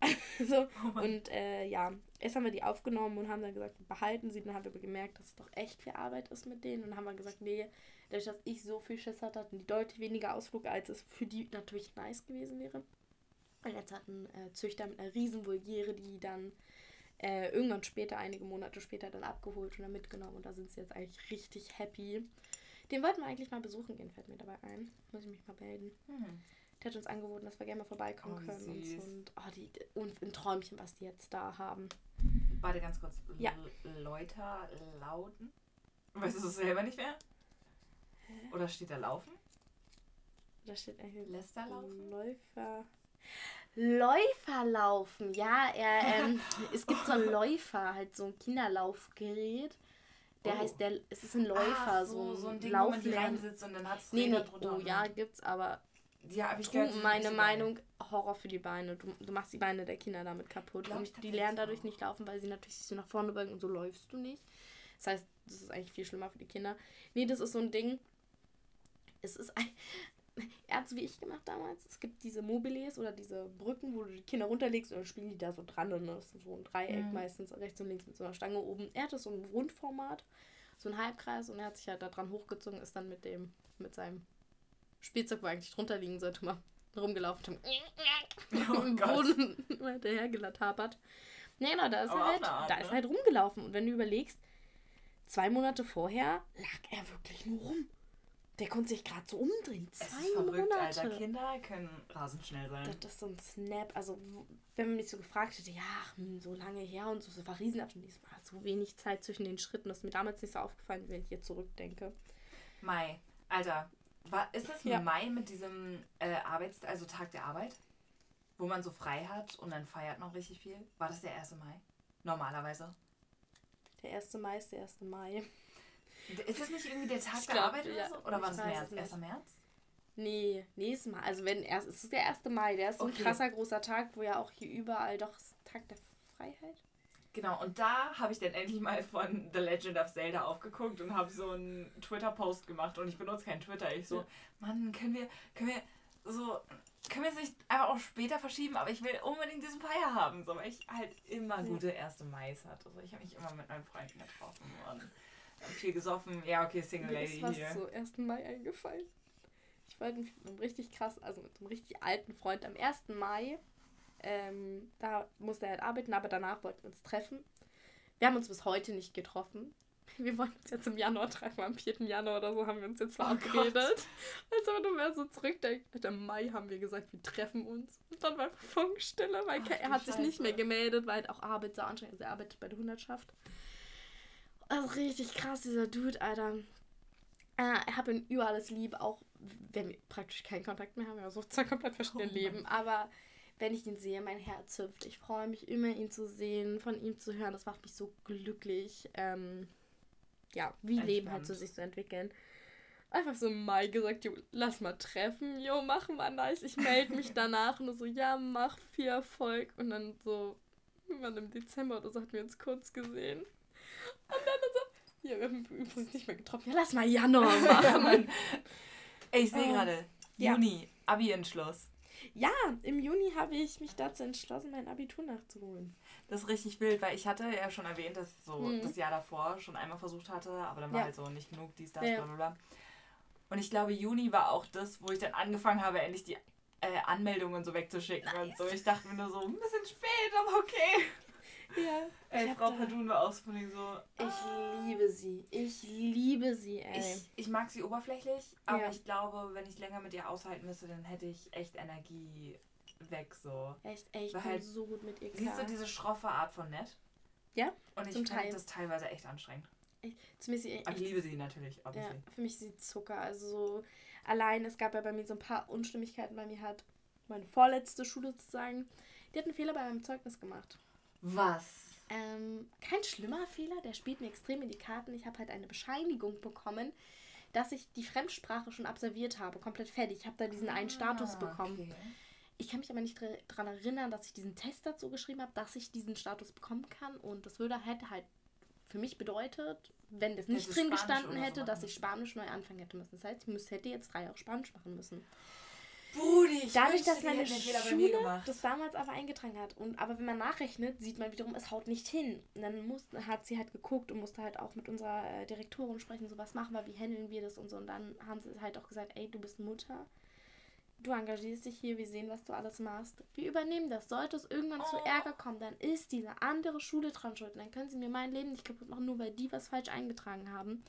so, Oh und äh, ja, erst haben wir die aufgenommen und haben dann gesagt, wir behalten sie. Dann haben wir gemerkt, dass es doch echt viel Arbeit ist mit denen. Und dann haben wir gesagt, nee, dadurch, dass ich so viel Schiss hatte, hatten die deutlich weniger Ausflug, als es für die natürlich nice gewesen wäre. Und jetzt hatten äh, Züchter mit einer riesen Voliere, die dann äh, irgendwann später, einige Monate später, dann abgeholt und dann mitgenommen. Und da sind sie jetzt eigentlich richtig happy. Den wollten wir eigentlich mal besuchen gehen, fällt mir dabei ein. Muss ich mich mal melden. Hm. Der hat uns angeboten, dass wir gerne mal vorbeikommen Oh, können. Und, so. und, oh, die, und ein Träumchen, was die jetzt da haben. Warte ganz kurz. Ja. Läuter lauten? Weißt du es selber nicht mehr? Oder steht da laufen? Da steht eigentlich Lässt er laufen? Läufer. Läufer laufen, ja. Er, ähm, es gibt so einen Läufer, halt so ein Kinderlaufgerät. Der Oh. heißt, der, es ist ein Läufer, Ach, so, so ein Ding, wo Lauflern- man die reinsitzt und dann hat es Nee, nee, drunter. oh und ja, gibt's, aber Ja, hab ich du, gehört, meine Meinung, Horror für die Beine. Du, du machst die Beine der Kinder damit kaputt. Glaub die lernen dadurch nicht laufen, weil sie natürlich sich so nach vorne beugen und so läufst du nicht. Das heißt, das ist eigentlich viel schlimmer für die Kinder. Nee, das ist so ein Ding. Es ist ein. Er hat es wie ich gemacht damals. Es gibt diese Mobiles oder diese Brücken, wo du die Kinder runterlegst und dann spielen die da so dran. Und das ist so ein Dreieck Mhm. meistens rechts und links mit so einer Stange oben. Er hatte so ein Rundformat, so ein Halbkreis und er hat sich halt da dran hochgezogen, ist dann mit dem, mit seinem Spielzeug, wo er eigentlich drunter liegen sollte, mal rumgelaufen und Oh im. Boden immer hinterhergelatapert. Ja, genau, da ist Aber er halt, Art, da ne? ist er halt rumgelaufen. Und wenn du überlegst, zwei Monate vorher lag er wirklich nur rum. Der konnte sich gerade so umdrehen. Es Zwei ist verrückt, Monate. Alter. Kinder können rasend schnell sein. Das ist so ein Snap. Also, wenn man mich so gefragt hätte, ja, hm, so lange her und so, so war Riesenabstand. Es war so wenig Zeit zwischen den Schritten. Das ist mir damals nicht so aufgefallen, wenn ich jetzt zurückdenke. Mai. Alter, war, ist das Ja. Mai mit diesem äh, Arbeits-, also Tag der Arbeit? Wo man so frei hat und dann feiert man richtig viel? War das der 1. Mai? Normalerweise. Der 1. Mai ist der 1. Mai. Ist das nicht irgendwie der Tag Ich der glaub, Arbeit oder ja. so? Oder war das März? es nicht. 1. März? Nee, nächstes Mal. Also wenn erst, es ist der 1. Mai, der ist so ein Okay. krasser großer Tag, wo ja auch hier überall doch Tag der Freiheit. Genau, und da habe ich dann endlich mal von The Legend of Zelda aufgeguckt und habe so einen Twitter-Post gemacht und ich benutze kein Twitter. Ich so, Ja. Mann, können wir, können wir so, können wir es nicht einfach auch später verschieben, aber ich will unbedingt diesen Feier haben, so, weil ich halt immer gute erste Mais hatte. Also ich habe mich immer mit meinen Freunden getroffen und viel gesoffen. Ja, okay, Single Mir Lady ist was hier. so 1. Mai eingefallen. Ich war mit einem richtig krass, also mit einem richtig alten Freund am 1. Mai. Ähm, da musste er halt arbeiten, aber danach wollten wir uns treffen. Wir haben uns bis heute nicht getroffen. Wir wollen uns jetzt im Januar treffen, am 4. Januar oder so haben wir uns jetzt Oh verabredet. also wenn du mehr so zurückdenkst, im Mai haben wir gesagt, wir treffen uns. Und dann war Funkstille, weil Ach, er hat sich nicht Scheiße. mehr gemeldet, weil halt auch Arbeit so anstrengend ist. Er arbeitet bei der Hundertschaft. Also richtig krass, dieser Dude, Alter. Äh, ich habe ihn über alles lieb, auch wenn wir praktisch keinen Kontakt mehr haben. Wir haben so zwei komplett verschiedene Oh. Leben. Aber wenn ich ihn sehe, mein Herz hüpft. Ich freue mich immer, ihn zu sehen, von ihm zu hören. Das macht mich so glücklich. Ähm, ja, wie Leben halt so Entspannt. sich so entwickeln. Einfach so im Mai gesagt, jo, lass mal treffen, jo, mach mal nice. Ich melde mich danach und so, ja, mach viel Erfolg. Und dann so, irgendwann im Dezember oder so hatten wir uns kurz gesehen. Und dann so, ja, wir haben übrigens nicht mehr getroffen. Ja, lass mal Januar machen. Ey, ich sehe Oh. gerade, Ja. Juni, Abi-Entschluss. Ja, im Juni habe ich mich dazu entschlossen, mein Abitur nachzuholen. Das ist richtig wild, weil ich hatte ja schon erwähnt, dass ich so Mhm. das Jahr davor schon einmal versucht hatte, aber dann war Ja. halt so nicht genug, dies, das, Ja. bla bla bla. Und ich glaube, Juni war auch das, wo ich dann angefangen habe, endlich die äh, Anmeldungen so wegzuschicken nice. und so. Ich dachte mir nur so, ein bisschen spät, aber okay. Ja. Ey, Frau Padun war auch so von so. Ich ah. liebe sie. Ich liebe sie, ey. Ich, ich mag sie oberflächlich, aber ja. ich glaube, wenn ich länger mit ihr aushalten müsste, dann hätte ich echt Energie weg so. Echt, ey, ich halt, so gut mit ihr klar. Siehst du diese schroffe Art von nett? Ja. Und ich finde das teilweise echt anstrengend. Ich, zumindest ich, ich liebe sie natürlich, obviously. Ja, für mich ist sie Zucker. Also so allein, es gab ja bei mir so ein paar Unstimmigkeiten. Bei mir hat meine vorletzte Schule sozusagen, die hat einen Fehler bei meinem Zeugnis gemacht. Was? Ähm, kein schlimmer Fehler, der spielt mir extrem in die Karten. Ich habe halt eine Bescheinigung bekommen, dass ich die Fremdsprache schon absolviert habe, komplett fertig. Ich habe da diesen einen Status ah, bekommen. Okay. Ich kann mich aber nicht daran erinnern, dass ich diesen Test dazu geschrieben habe, dass ich diesen Status bekommen kann. Und das würde hätte halt für mich bedeutet, wenn das nicht drin gestanden hätte, so dass ich Spanisch neu anfangen hätte müssen. Das heißt, ich müsste, hätte jetzt drei Jahre Spanisch machen müssen. Brudi, Dadurch, dass meine Schule das damals aber eingetragen hat. Und aber wenn man nachrechnet, sieht man wiederum, es haut nicht hin. Und dann muss, hat sie halt geguckt und musste halt auch mit unserer äh, Direktorin sprechen, so was machen wir, wie handeln wir das und so. Und dann haben sie halt auch gesagt, ey, du bist Mutter. Du engagierst dich hier, wir sehen, was du alles machst. Wir übernehmen das. Sollte es irgendwann oh. zu Ärger kommen, dann ist diese andere Schule dran schuld. Und dann können sie mir mein Leben nicht kaputt machen, nur weil die was falsch eingetragen haben.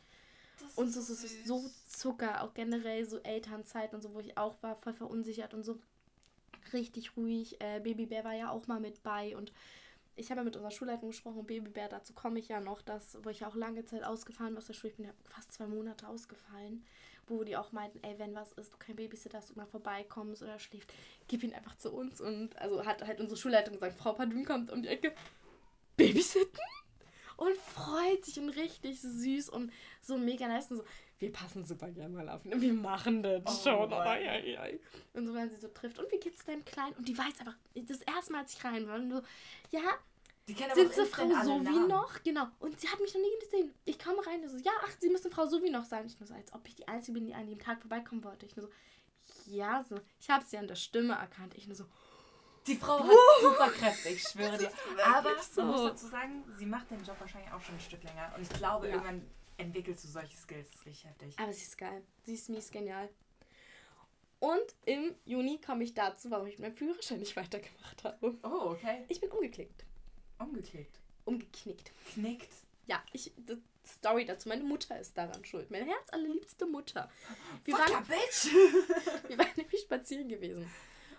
Das und so, ist so, so Zucker, auch generell so Elternzeit und so, wo ich auch war, voll verunsichert und so richtig ruhig. Äh, Babybär war ja auch mal mit bei und ich habe ja mit unserer Schulleitung gesprochen, Babybär, dazu komme ich ja noch, dass, wo ich auch lange Zeit ausgefahren war aus der Schule, ich bin ja fast zwei Monate ausgefallen, wo die auch meinten, ey, wenn was ist, du kein Babysitter hast, du mal vorbeikommst oder schläft, gib ihn einfach zu uns. Und also hat halt unsere Schulleitung gesagt, Frau Padun kommt um die Ecke, Babysitten? Und freut sich und richtig süß und so mega nice und so. Wir passen super gerne mal auf. Ne? Wir machen das oh schon. Ai, ai, ai. Und so, wenn sie so trifft. Und wie geht's deinem Kleinen? Und die weiß einfach, das erste Mal, als ich rein war, und so, ja, sind sie Frau Sowie noch? Genau. Und sie hat mich noch nie gesehen. Ich komme rein und so, ja, ach, sie müssen Frau Sowie noch sein. Ich nur so, als ob ich die Einzige bin, die an dem Tag vorbeikommen wollte. Ich nur so, ja, so. Ich habe sie an der Stimme erkannt. Ich nur so, die Frau hat super Kräfte, ich schwöre dir. Aber so. man muss dazu sagen, sie macht den Job wahrscheinlich auch schon ein Stück länger. Und ich glaube, ja. irgendwann entwickelst du solche Skills. Das ist richtig heftig. Aber sie ist geil. Sie ist mies genial. Und im Juni komme ich dazu, warum ich meinen Führerschein nicht weitergemacht habe. Oh, okay. Ich bin umgeklickt. Umgeklickt? Umgeknickt. Knickt? Ja, ich, Story dazu. Meine Mutter ist daran schuld. Meine herzallerliebste Mutter. Wir Fuck waren, bitch! wir waren nämlich spazieren gewesen.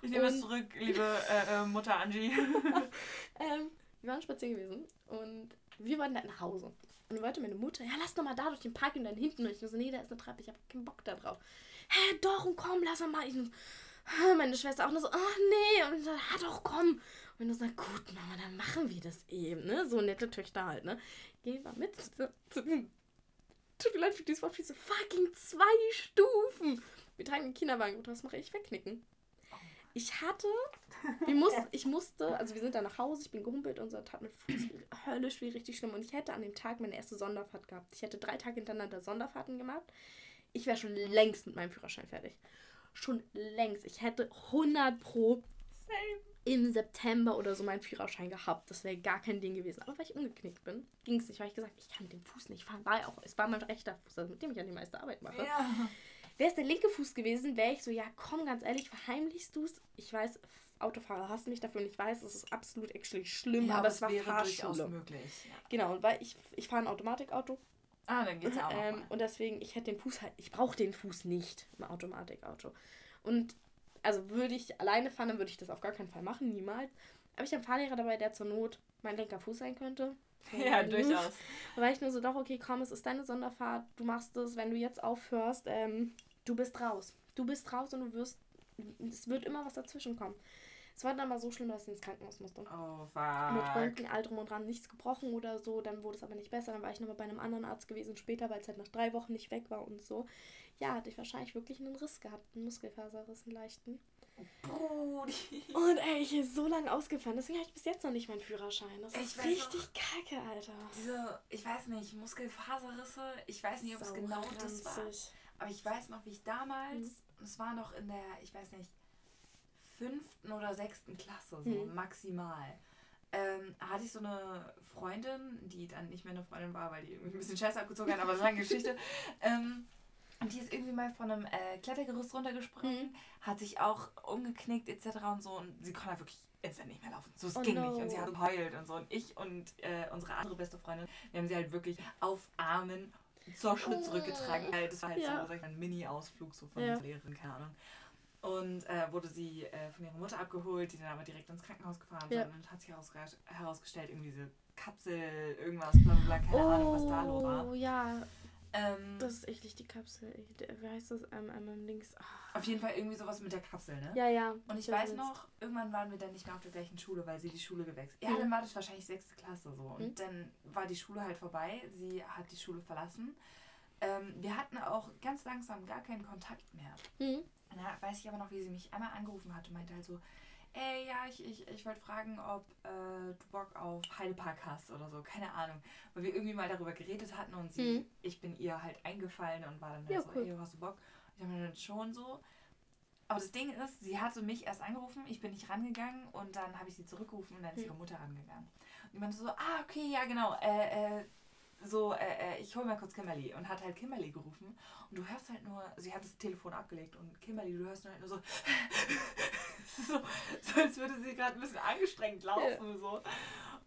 Ich nehme es zurück, liebe äh, äh, Mutter Angie. ähm, wir waren spazieren gewesen und wir wollten dann nach Hause. Und dann wollte meine Mutter, ja, lass doch mal da durch den Park und dann hinten. Und ich so, nee, da ist eine Treppe, ich habe keinen Bock da drauf. Hä, doch, und komm, lass mal. Ich so, meine Schwester auch nur so, oh nee. Und ich so, ja doch, komm. Und ich so, gut, Mama, dann machen wir das eben, ne? So nette Töchter halt, ne? Gehen wir mit zu, zu Tut mir leid für dieses Wort, diese fucking zwei Stufen. Wir tragen den Kinderwagen und das mache ich wegknicken. Ich hatte, wir mussten, ich musste, also wir sind da nach Hause, ich bin gehumpelt und so, tat mit Fuß höllisch wie richtig schlimm. Und ich hätte an dem Tag meine erste Sonderfahrt gehabt. Ich hätte drei Tage hintereinander Sonderfahrten gemacht. Ich wäre schon längst mit meinem Führerschein fertig. Schon längst. Ich hätte 100 pro Same. im September oder so meinen Führerschein gehabt. Das wäre gar kein Ding gewesen. Aber weil ich umgeknickt bin, ging es nicht, weil ich gesagt ich kann mit dem Fuß nicht fahren. War ja auch, es war mein rechter Fuß, also mit dem ich an die meiste Arbeit mache. Ja. Wäre es der linke Fuß gewesen, wäre ich so, ja komm, ganz ehrlich, verheimlichst du es? Ich weiß, Autofahrer hassen mich dafür und ich weiß, es ist absolut actually schlimm, ja, aber, es war Fahrschule. möglich. Ja. Genau, weil ich, ich fahre ein Automatikauto. Ah, dann geht's auch. Ähm, und deswegen, ich hätte den Fuß halt, ich brauche den Fuß nicht im Automatikauto. Und also würde ich alleine fahren, dann würde ich das auf gar keinen Fall machen, niemals. Aber ich habe einen Fahrlehrer dabei, der zur Not mein linker Fuß sein könnte. Ja, durchaus. Da war ich nur so, doch, okay, komm, es ist deine Sonderfahrt, du machst es, wenn du jetzt aufhörst, ähm, du bist raus. Du bist raus und du wirst, es wird immer was dazwischen kommen. Es war dann mal so schlimm, dass ich ins Krankenhaus musste. Oh, fuck. Mit Röntgen, all drum und dran, nichts gebrochen oder so. Dann wurde es aber nicht besser. Dann war ich nochmal bei einem anderen Arzt gewesen später, weil es halt nach drei Wochen nicht weg war und so. Ja, hatte ich wahrscheinlich wirklich einen Riss gehabt, einen Muskelfaserriss, einen leichten. Brudi. Und ey, ich bin so lange ausgefallen. Deswegen habe ich bis jetzt noch nicht meinen Führerschein. Das ist richtig noch, kacke, Alter. Diese, ich weiß nicht, Muskelfaserrisse, ich weiß nicht, ob Sau es genau ranzig. das war. Aber ich weiß noch, wie ich damals, mhm. es war noch in der, ich weiß nicht, fünften oder sechsten Klasse, so mhm. maximal. Ähm, hatte ich so eine Freundin, die dann nicht mehr eine Freundin war, weil die irgendwie ein bisschen Scheiße abgezogen hat, aber das war eine Geschichte. Ähm, Und die ist irgendwie mal von einem äh, Klettergerüst runtergesprungen, mhm. hat sich auch umgeknickt etc. und so. Und sie konnte halt wirklich instant nicht mehr laufen. So, es oh ging no. nicht. Und sie hat geheult und so. Und ich und äh, unsere andere beste Freundin, wir haben sie halt wirklich auf Armen zur Schule zurückgetragen. Oh. Das war halt ja. so ein Mini-Ausflug so von ja. Lehrerin, keine Ahnung. Und äh, wurde sie äh, von ihrer Mutter abgeholt, die dann aber direkt ins Krankenhaus gefahren ja. sind. Und hat sich herausgestellt, irgendwie diese Kapsel, irgendwas, bla bla bla, keine oh, Ahnung, was da los war. Oh ja, ähm, das ist echt nicht die Kapsel. Wie heißt das ähm, einmal links? Auf jeden Fall irgendwie sowas mit der Kapsel, ne? Ja, ja. Und ich weiß noch, irgendwann waren wir dann nicht mehr auf der gleichen Schule, weil sie die Schule gewechselt Ja, mhm. dann war das wahrscheinlich sechste Klasse so. Und mhm. dann war die Schule halt vorbei. Sie hat die Schule verlassen. Ähm, wir hatten auch ganz langsam gar keinen Kontakt mehr. Mhm. Da weiß ich aber noch, wie sie mich einmal angerufen hat und meinte halt so, ey, ja, ich, ich, ich wollte fragen, ob äh, du Bock auf Heidepark hast oder so, keine Ahnung. Weil wir irgendwie mal darüber geredet hatten und sie, mhm. ich bin ihr halt eingefallen und war dann halt ja, so, cool. ey, hast du Bock? Ich habe dann schon so. Aber das Ding ist, sie hatte mich erst angerufen, ich bin nicht rangegangen und dann habe ich sie zurückgerufen und dann ist mhm. ihre Mutter rangegangen. Und die meinte so, ah, okay, ja, genau, äh, äh, so, äh, äh, ich hole mal kurz Kimberly und hat halt Kimberly gerufen und du hörst halt nur, sie hat das Telefon abgelegt und Kimberly, du hörst nur halt nur so, so, so als würde sie gerade ein bisschen angestrengt laufen ja. so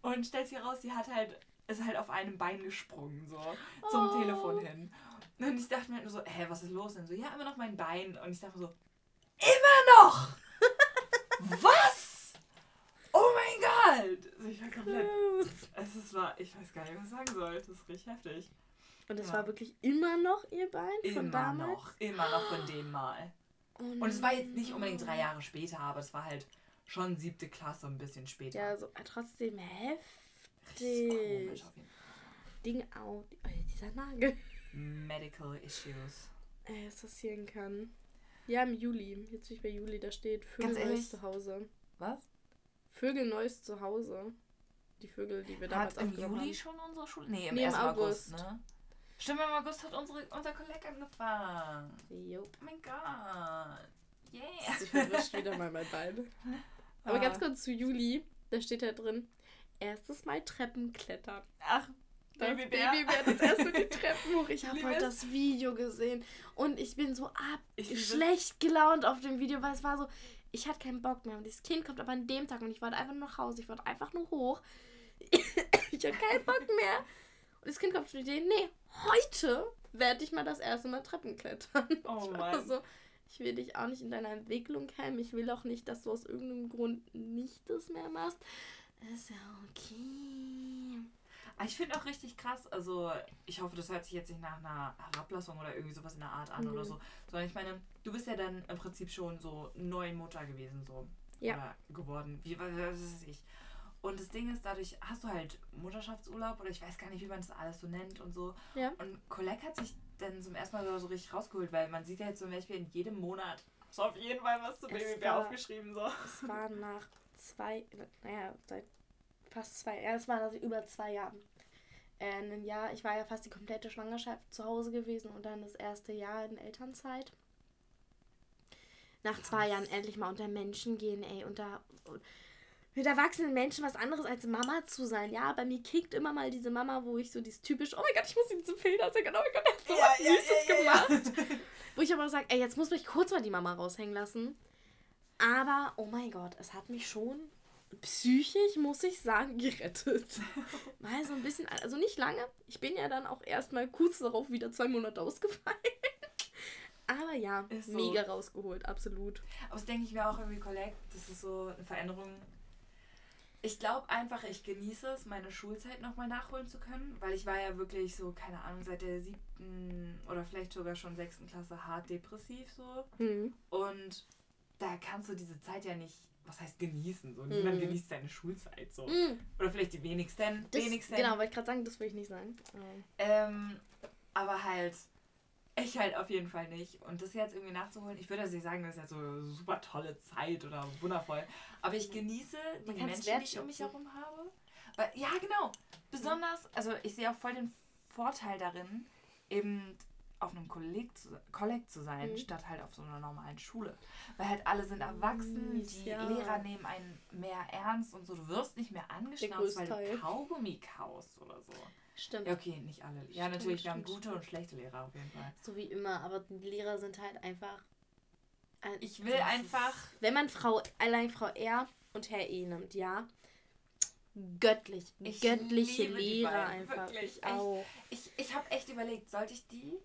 und stellt sich raus, sie hat halt, ist halt auf einem Bein gesprungen so zum oh. Telefon hin und ich dachte mir halt nur so, hä, was ist los? Und so, ja, immer noch mein Bein und ich dachte so, immer noch! was? halt. Ich war komplett. es ist, war, ich weiß gar nicht, was ich sagen soll. Das ist richtig heftig. Und es ja. war wirklich immer noch ihr Bein von immer damals? Noch, immer noch von dem Mal. Und es war jetzt nicht unbedingt drei Jahre später, aber es war halt schon siebte Klasse, ein bisschen später. Ja, so trotzdem heftig. Komisch auf jeden Fall. Ding out. Oh, dieser Nagel. Medical issues. Äh, was passieren kann. Ja, im Juli. Jetzt bin ich bei Juli, da steht Vögel zu Hause. Was? Vögel neues Zuhause. Die Vögel, die wir damals Hat im Juli haben. schon unsere Schule? Nee, im, nee, im August. August. ne? Stimmt, im August hat unsere, unser Kollege angefangen. Jo. Oh mein Gott. Yeah. Ich verwischt wieder mal mein Bein. Aber ah. ganz kurz zu Juli. Da steht da drin, erstes Mal Treppenklettern. Ach, Babybär. Babybär das erste die Treppen hoch. Ich habe heute das Video gesehen und ich bin so ab schlecht gelaunt auf dem Video, weil es war so, ich hatte keinen Bock mehr. Und dieses Kind kommt aber an dem Tag und ich wollte einfach nur nach Hause. Ich wollte einfach nur hoch. ich hatte keinen Bock mehr. Und das Kind kommt zu die Idee, nee, heute werde ich mal das erste Mal Treppen klettern. Oh Mann. Also, ich will dich auch nicht in deiner Entwicklung hemmen. Ich will auch nicht, dass du aus irgendeinem Grund nicht das mehr machst. Ist ja okay. Ah, ich finde auch richtig krass, also ich hoffe, das hört sich jetzt nicht nach einer Herablassung oder irgendwie sowas in der Art an mhm. oder so, sondern ich meine, du bist ja dann im Prinzip schon so neue Mutter gewesen, so. Ja. Oder geworden, wie, was weiß ich. Und das Ding ist, dadurch hast du halt Mutterschaftsurlaub oder ich weiß gar nicht, wie man das alles so nennt und so. Ja. Und Colette hat sich dann zum ersten Mal so richtig rausgeholt, weil man sieht ja jetzt zum Beispiel in jedem Monat so auf jeden Fall was zu Babybär aufgeschrieben. So. Es war nach zwei, naja, seit fast zwei, ja, es war also über zwei Jahren äh, ein Jahr, ich war ja fast die komplette Schwangerschaft zu Hause gewesen und dann das erste Jahr in Elternzeit. Nach zwei Jahren endlich mal unter Menschen gehen, ey, unter mit erwachsenen Menschen was anderes als Mama zu sein. Ja, bei mir kickt immer mal diese Mama, wo ich so dieses typisch, oh mein Gott, ich muss ihn zum Filter sagen, oh mein Gott, er hat so ja, was ja, Süßes ja, gemacht. wo ich aber sage, ey, jetzt muss mich kurz mal die Mama raushängen lassen. Aber, oh mein Gott, es hat mich schon psychisch, muss ich sagen, gerettet. Mal so ein bisschen, also nicht lange. Ich bin ja dann auch erstmal kurz darauf wieder zwei Monate ausgefallen. Aber ja, so. mega rausgeholt, absolut. Aber das denke ich mir auch irgendwie Collect, das ist so eine Veränderung. Ich glaube einfach, ich genieße es, meine Schulzeit nochmal nachholen zu können, weil ich war ja wirklich so, keine Ahnung, seit der siebten oder vielleicht sogar schon sechsten Klasse hart depressiv so. Mhm. Und da kannst du diese Zeit ja nicht was heißt genießen? So, niemand mm. genießt seine Schulzeit so. Mm. Oder vielleicht die wenigsten. Das, wenigsten. Genau, wollte ich gerade sagen, das will ich nicht sagen. Ähm, aber halt, ich halt auf jeden Fall nicht. Und das jetzt irgendwie nachzuholen, ich würde also nicht sagen, das ist jetzt so eine super tolle Zeit oder wundervoll. Aber ich genieße die Menschen, die ich um mich herum habe. Weil, ja, genau. Besonders, also ich sehe auch voll den Vorteil darin, eben auf einem Kolleg zu, Kolleg zu sein, mhm. statt halt auf so einer normalen Schule. Weil halt alle sind erwachsen, mhm, die ja. Lehrer nehmen einen mehr ernst und so. Du wirst nicht mehr angeschnauzt, weil du Kaugummi kaust oder so. Stimmt. Ja, okay, nicht alle. Ja, stimmt, natürlich, wir haben gute und schlechte Lehrer auf jeden Fall. So wie immer, aber die Lehrer sind halt einfach. ich will einfach. wenn man Frau, allein Frau R und Herr E nimmt, ja. Göttlich. Ich göttliche Lehrer einfach. Wirklich. Ich auch. Ich, ich, habe echt überlegt, sollte ich die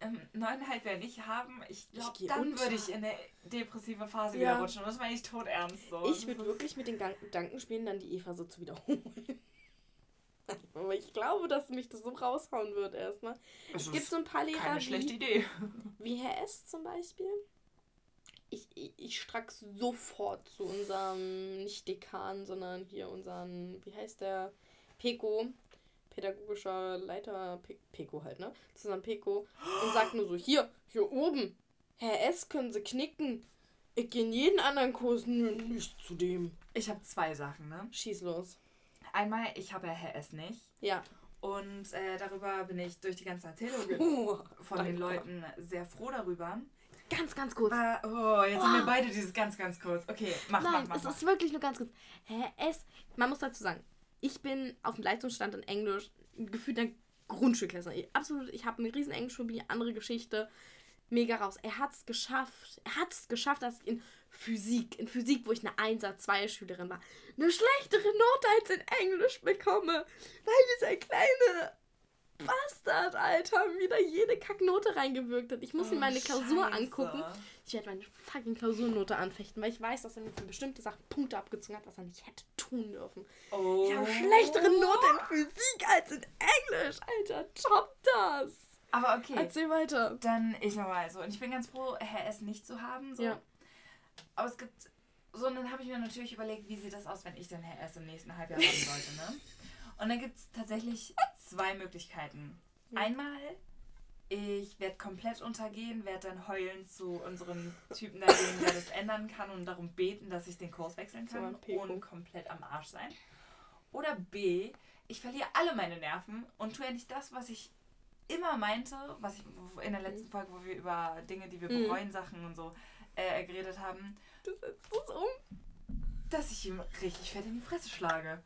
ähm, neuneinhalb Jahre nicht haben, ich glaube, dann unter. würde ich in eine depressive Phase ja. wieder rutschen. Und das meine ich tot ernst so. Ich würde wirklich mit den Gedanken spielen, dann die Eva so zu wiederholen. Aber ich glaube, dass mich das so raushauen wird erstmal. Es, gibt so ein paar Lehrer. Keine schlechte wie, Idee. Wie Herr S. zum Beispiel. Ich, ich, ich strack sofort zu unserem, nicht Dekan, sondern hier unseren, wie heißt der? Peko, pädagogischer Leiter, Pe Peko halt, ne? Zusammen Peko. Und sagt nur so: Hier, hier oben, Herr S. können Sie knicken. Ich gehe in jeden anderen Kurs, nicht zu dem. Ich habe zwei Sachen, ne? Schieß los. Einmal, ich habe ja Herr S. nicht. Ja. Und äh, darüber bin ich durch die ganze Erzählung oh, von den Leuten sehr froh darüber. Ganz, ganz kurz. Ah, oh, jetzt oh. haben wir beide dieses ganz, ganz kurz. Okay, mach, Nein, mach, mach. es mach. ist wirklich nur ganz kurz. Herr S., man muss dazu sagen, ich bin auf dem Leistungsstand in Englisch gefühlt ein Grundschulklasse. Absolut, ich habe eine riesen Englischphobie, andere Geschichte mega raus. Er hat es geschafft. Er hat es geschafft, dass ich in Physik, in Physik, wo ich eine 1er, 2 Schülerin war, eine schlechtere Note als in Englisch bekomme. Weil dieser kleine Bastard, Alter, wieder jede Kacknote reingewirkt hat. Ich muss oh, ihm meine Klausur Scheiße. angucken. Ich werde meine fucking Klausurnote anfechten, weil ich weiß, dass er mir für bestimmte Sachen Punkte abgezogen hat, was er nicht hätte tun dürfen. Oh. Ich habe schlechtere Note in Physik als in Englisch, Alter. Top das! Aber okay. Erzähl weiter. Dann ich nochmal so. Und ich bin ganz froh, Herr S. nicht zu haben. So. Ja. Aber es gibt. So, und dann habe ich mir natürlich überlegt, wie sieht das aus, wenn ich dann S. im nächsten Halbjahr haben sollte, ne? Und dann gibt es tatsächlich zwei Möglichkeiten. Mhm. Einmal, ich werde komplett untergehen, werde dann heulen zu unserem Typen, der das ändern kann und darum beten, dass ich den Kurs wechseln kann so und komplett am Arsch sein. Oder B, ich verliere alle meine Nerven und tue endlich das, was ich immer meinte, was ich in der letzten Folge, wo wir über Dinge, die wir mhm. bereuen, Sachen und so äh, geredet haben. Du setzt es um. Dass ich ihm richtig fett in die Fresse schlage.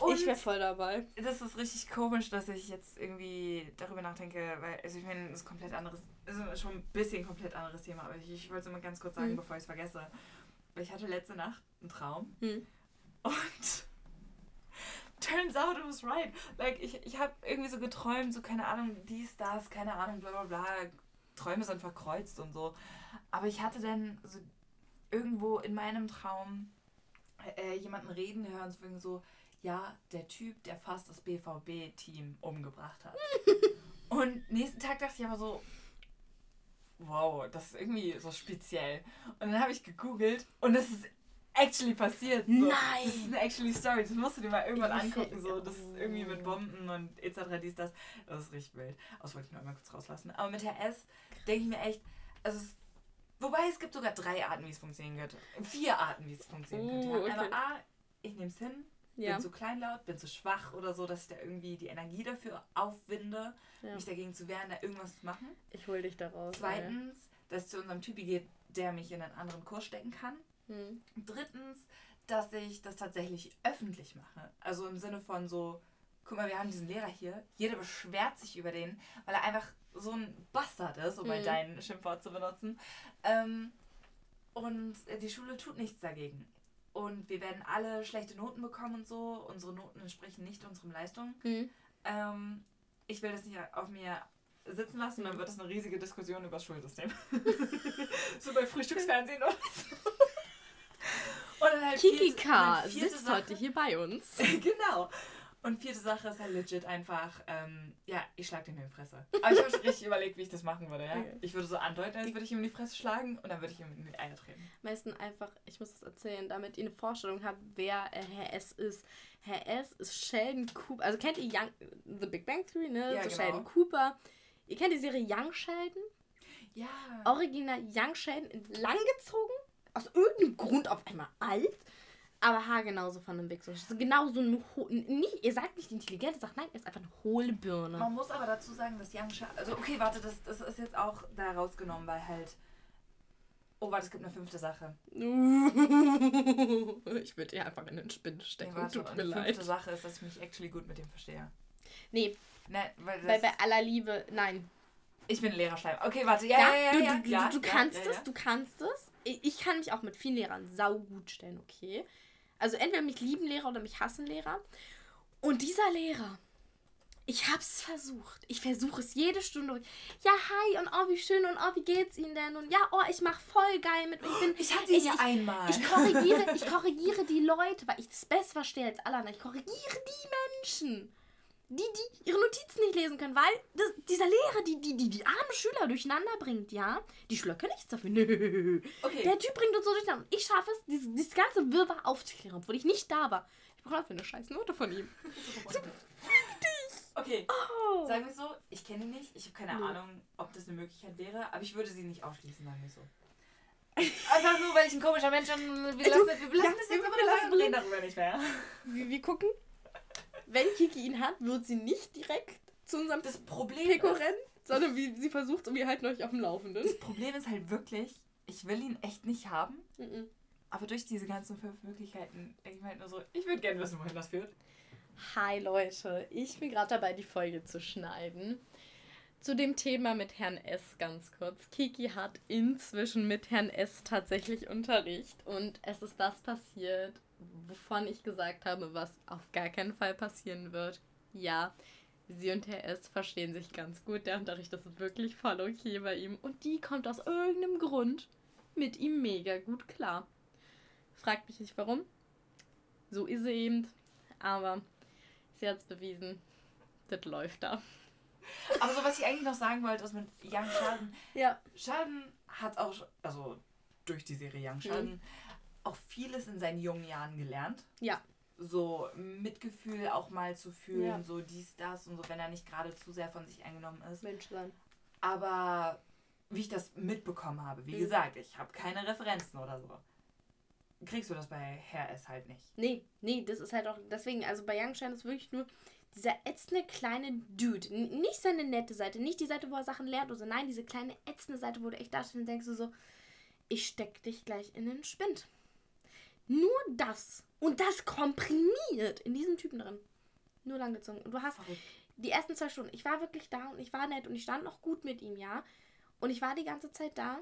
Und ich wäre voll dabei. Das ist richtig komisch, dass ich jetzt irgendwie darüber nachdenke, weil, also ich meine, das ist komplett anderes, also schon ein bisschen komplett anderes Thema, aber ich, ich wollte es immer ganz kurz sagen, mhm. bevor ich es vergesse. Ich hatte letzte Nacht einen Traum mhm. und turns out it was right. Like, ich, ich habe irgendwie so geträumt, so keine Ahnung, dies, das, keine Ahnung, bla bla bla. Träume sind verkreuzt und so. Aber ich hatte dann so irgendwo in meinem Traum äh, jemanden reden hören, so, ja, der Typ, der fast das BVB-Team umgebracht hat. und nächsten Tag dachte ich aber so, wow, das ist irgendwie so speziell. Und dann habe ich gegoogelt und das ist actually passiert. So. Nein! Das ist eine actually Story. Das musst du dir mal irgendwann angucken. So. Das ist irgendwie mit Bomben und etc. dies, das. Das ist richtig wild. Das wollte ich nur einmal kurz rauslassen. Aber mit Herr S denke ich mir echt, also es, wobei es gibt sogar drei Arten, wie es funktionieren könnte. Vier Arten, wie es funktionieren könnte. Uh, okay. Aber A, ich nehme es hin, ja. bin zu kleinlaut, bin zu schwach oder so, dass ich da irgendwie die Energie dafür aufwinde, ja. mich dagegen zu wehren, da irgendwas zu machen. Ich hol dich da raus. Zweitens, ey. dass es zu unserem Typi geht, der mich in einen anderen Kurs stecken kann. Hm. Drittens, dass ich das tatsächlich öffentlich mache. Also im Sinne von so, guck mal, wir haben diesen Lehrer hier, jeder beschwert sich über den, weil er einfach so ein Bastard ist, um mal mhm. dein Schimpfwort zu benutzen. Ähm, und die Schule tut nichts dagegen. Und wir werden alle schlechte Noten bekommen und so. Unsere Noten entsprechen nicht unseren Leistungen. Mhm. Ähm, ich will das nicht auf mir sitzen lassen, dann wird das eine riesige Diskussion über das Schulsystem. so bei Frühstücksfernsehen oder so. Und dann halt Kiki K sitzt Sache. heute hier bei uns. genau. Und vierte Sache ist halt legit einfach, ähm, ja, ich schlag den in die Fresse. Aber ich habe schon richtig überlegt, wie ich das machen würde, ja. Okay. Ich würde so andeuten, als würde ich ihm in die Fresse schlagen und dann würde ich ihm in die Eier treten. Meistens einfach, ich muss das erzählen, damit ihr eine Vorstellung habt, wer äh, Herr S ist. Herr S ist Sheldon Cooper. Also kennt ihr Young, The Big Bang Theory, ne? Ja, so genau. Sheldon Cooper. Ihr kennt die Serie Young Sheldon? Ja. Original Young Sheldon langgezogen. Aus irgendeinem Grund auf einmal alt aber Haar genauso von einem Wichser. So genauso ein nicht, ihr sagt nicht intelligent, ihr sagt nein, er ist einfach eine hohle Birne. Man muss aber dazu sagen, dass Young Sha also okay, warte, das, das ist jetzt auch da rausgenommen, weil halt Oh, warte, es gibt eine fünfte Sache. ich würde dir einfach in den Spinn stecken. Nee, warte, Tut mir leid. Die fünfte Sache ist, dass ich mich actually gut mit dem verstehe. Nee. Nein, weil Weil bei aller Liebe, nein. Ich bin Lehrerschleim. Okay, warte. Ja, ja, ja. du, ja, du, ja, du, du ja, kannst es, du kannst es. Ich ich kann mich auch mit vielen Lehrern saugut stellen, okay? Also entweder mich lieben Lehrer oder mich hassen Lehrer. Und dieser Lehrer, ich hab's versucht. Ich versuche es jede Stunde. Ja, hi und oh, wie schön und oh, wie geht's Ihnen denn? Und ja, oh, ich mach voll geil mit. Ich, bin, Ich hatte ihn ja einmal. Ich korrigiere, ich korrigiere die Leute, weil ich das besser verstehe als alle anderen. Ich korrigiere die Menschen, die, die ihre Notizen nicht lesen können, weil das, dieser Lehrer, die, die, die, die armen Schüler durcheinander bringt, ja. Die Schüler können nichts dafür. Nö. Okay. Der Typ bringt uns so durcheinander. Ich schaffe es, dieses, dieses ganze Wirrwarr aufzuklären, obwohl ich nicht da war. Ich brauche dafür eine scheiß Note von ihm. Okay. Oh. Sagen wir so, ich kenne ihn nicht. Ich habe keine Nö. Ahnung, ob das eine Möglichkeit wäre, aber ich würde sie nicht ausschließen, sagen wir so. Einfach nur, weil ich ein komischer Mensch bin. Wir Du- lassen, wir belassen ja, das jetzt wir aber wir reden darüber nicht mehr. Wir, wir gucken. Wenn Kiki ihn hat, wird sie nicht direkt zu unserem Das Problem Peko ist, rennen, sondern wie, sie versucht und wir halten euch auf dem Laufenden. das Problem ist halt wirklich, ich will ihn echt nicht haben, Mhm. aber durch diese ganzen fünf Möglichkeiten denke ich mir halt nur so, ich würde gerne wissen, wohin das führt. Hi Leute, ich bin gerade dabei, die Folge zu schneiden. Zu dem Thema mit Herrn S ganz kurz. Kiki hat inzwischen mit Herrn S tatsächlich Unterricht und es ist das passiert, wovon ich gesagt habe, was auf gar keinen Fall passieren wird. Ja, sie und Herr S verstehen sich ganz gut. Der Unterricht ist wirklich voll okay bei ihm und die kommt aus irgendeinem Grund mit ihm mega gut klar. Fragt mich nicht warum. So ist sie eben. Aber sie hat es bewiesen. Das läuft da. Aber so, was ich eigentlich noch sagen wollte, ist mit Young Sheldon. Ja. Sheldon hat auch, also durch die Serie Young Sheldon, auch vieles in seinen jungen Jahren gelernt. Ja. So Mitgefühl auch mal zu fühlen, Ja. so dies, das und so, wenn er nicht gerade zu sehr von sich eingenommen ist. Mensch sein. Aber wie ich das mitbekommen habe, wie Mhm. gesagt, ich habe keine Referenzen oder so. Kriegst du das bei Herr S halt nicht. Nee, nee, das ist halt auch, deswegen, also bei Youngstein ist wirklich nur dieser ätzende kleine Dude. N nicht seine nette Seite, nicht die Seite, wo er Sachen lernt oder so. Nein, diese kleine ätzende Seite, wo du echt dachtest und denkst du so, ich steck dich gleich in den Spind. Nur das. Und das komprimiert in diesem Typen drin. Nur langgezogen. Und du hast Verrückt. die ersten zwei Stunden, ich war wirklich da und ich war nett und ich stand noch gut mit ihm, ja. Und ich war die ganze Zeit da.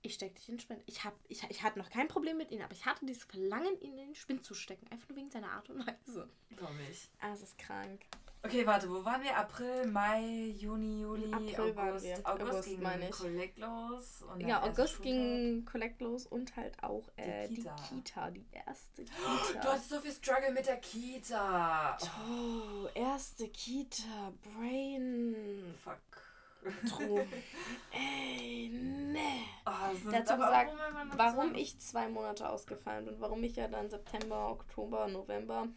Ich steck dich in den Spind. Ich, hab, ich, ich hatte noch kein Problem mit ihm, aber ich hatte dieses Verlangen, ihn in den Spind zu stecken. Einfach nur wegen seiner Art und Weise. Glaube ich. Ah, es ist krank. Okay, warte, wo waren wir? April, Mai, Juni, Juli, April August. August, August, ging meine ich. Collect los. Und Ja, August ging Collect los und halt auch äh, die, Kita. Kita. die erste Du Kita. hattest so viel Struggle mit der Kita. Oh, erste Kita. Brain. Fuck. True. Ey, ne. Oh, Dazu gesagt, Warum ich zwei Monate ausgefallen bin, warum ich ja dann September, Oktober, November,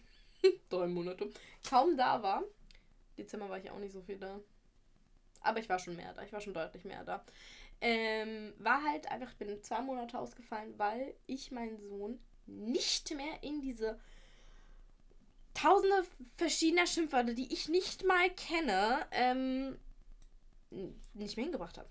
drei Monate, kaum da war. Dezember war ich auch nicht so viel da. Aber ich war schon mehr da, ich war schon deutlich mehr da. Ähm, war halt einfach, ich bin zwei Monate ausgefallen, weil ich meinen Sohn nicht mehr in diese tausende verschiedener Schimpfwörter, die ich nicht mal kenne, ähm, nicht mehr hingebracht habe.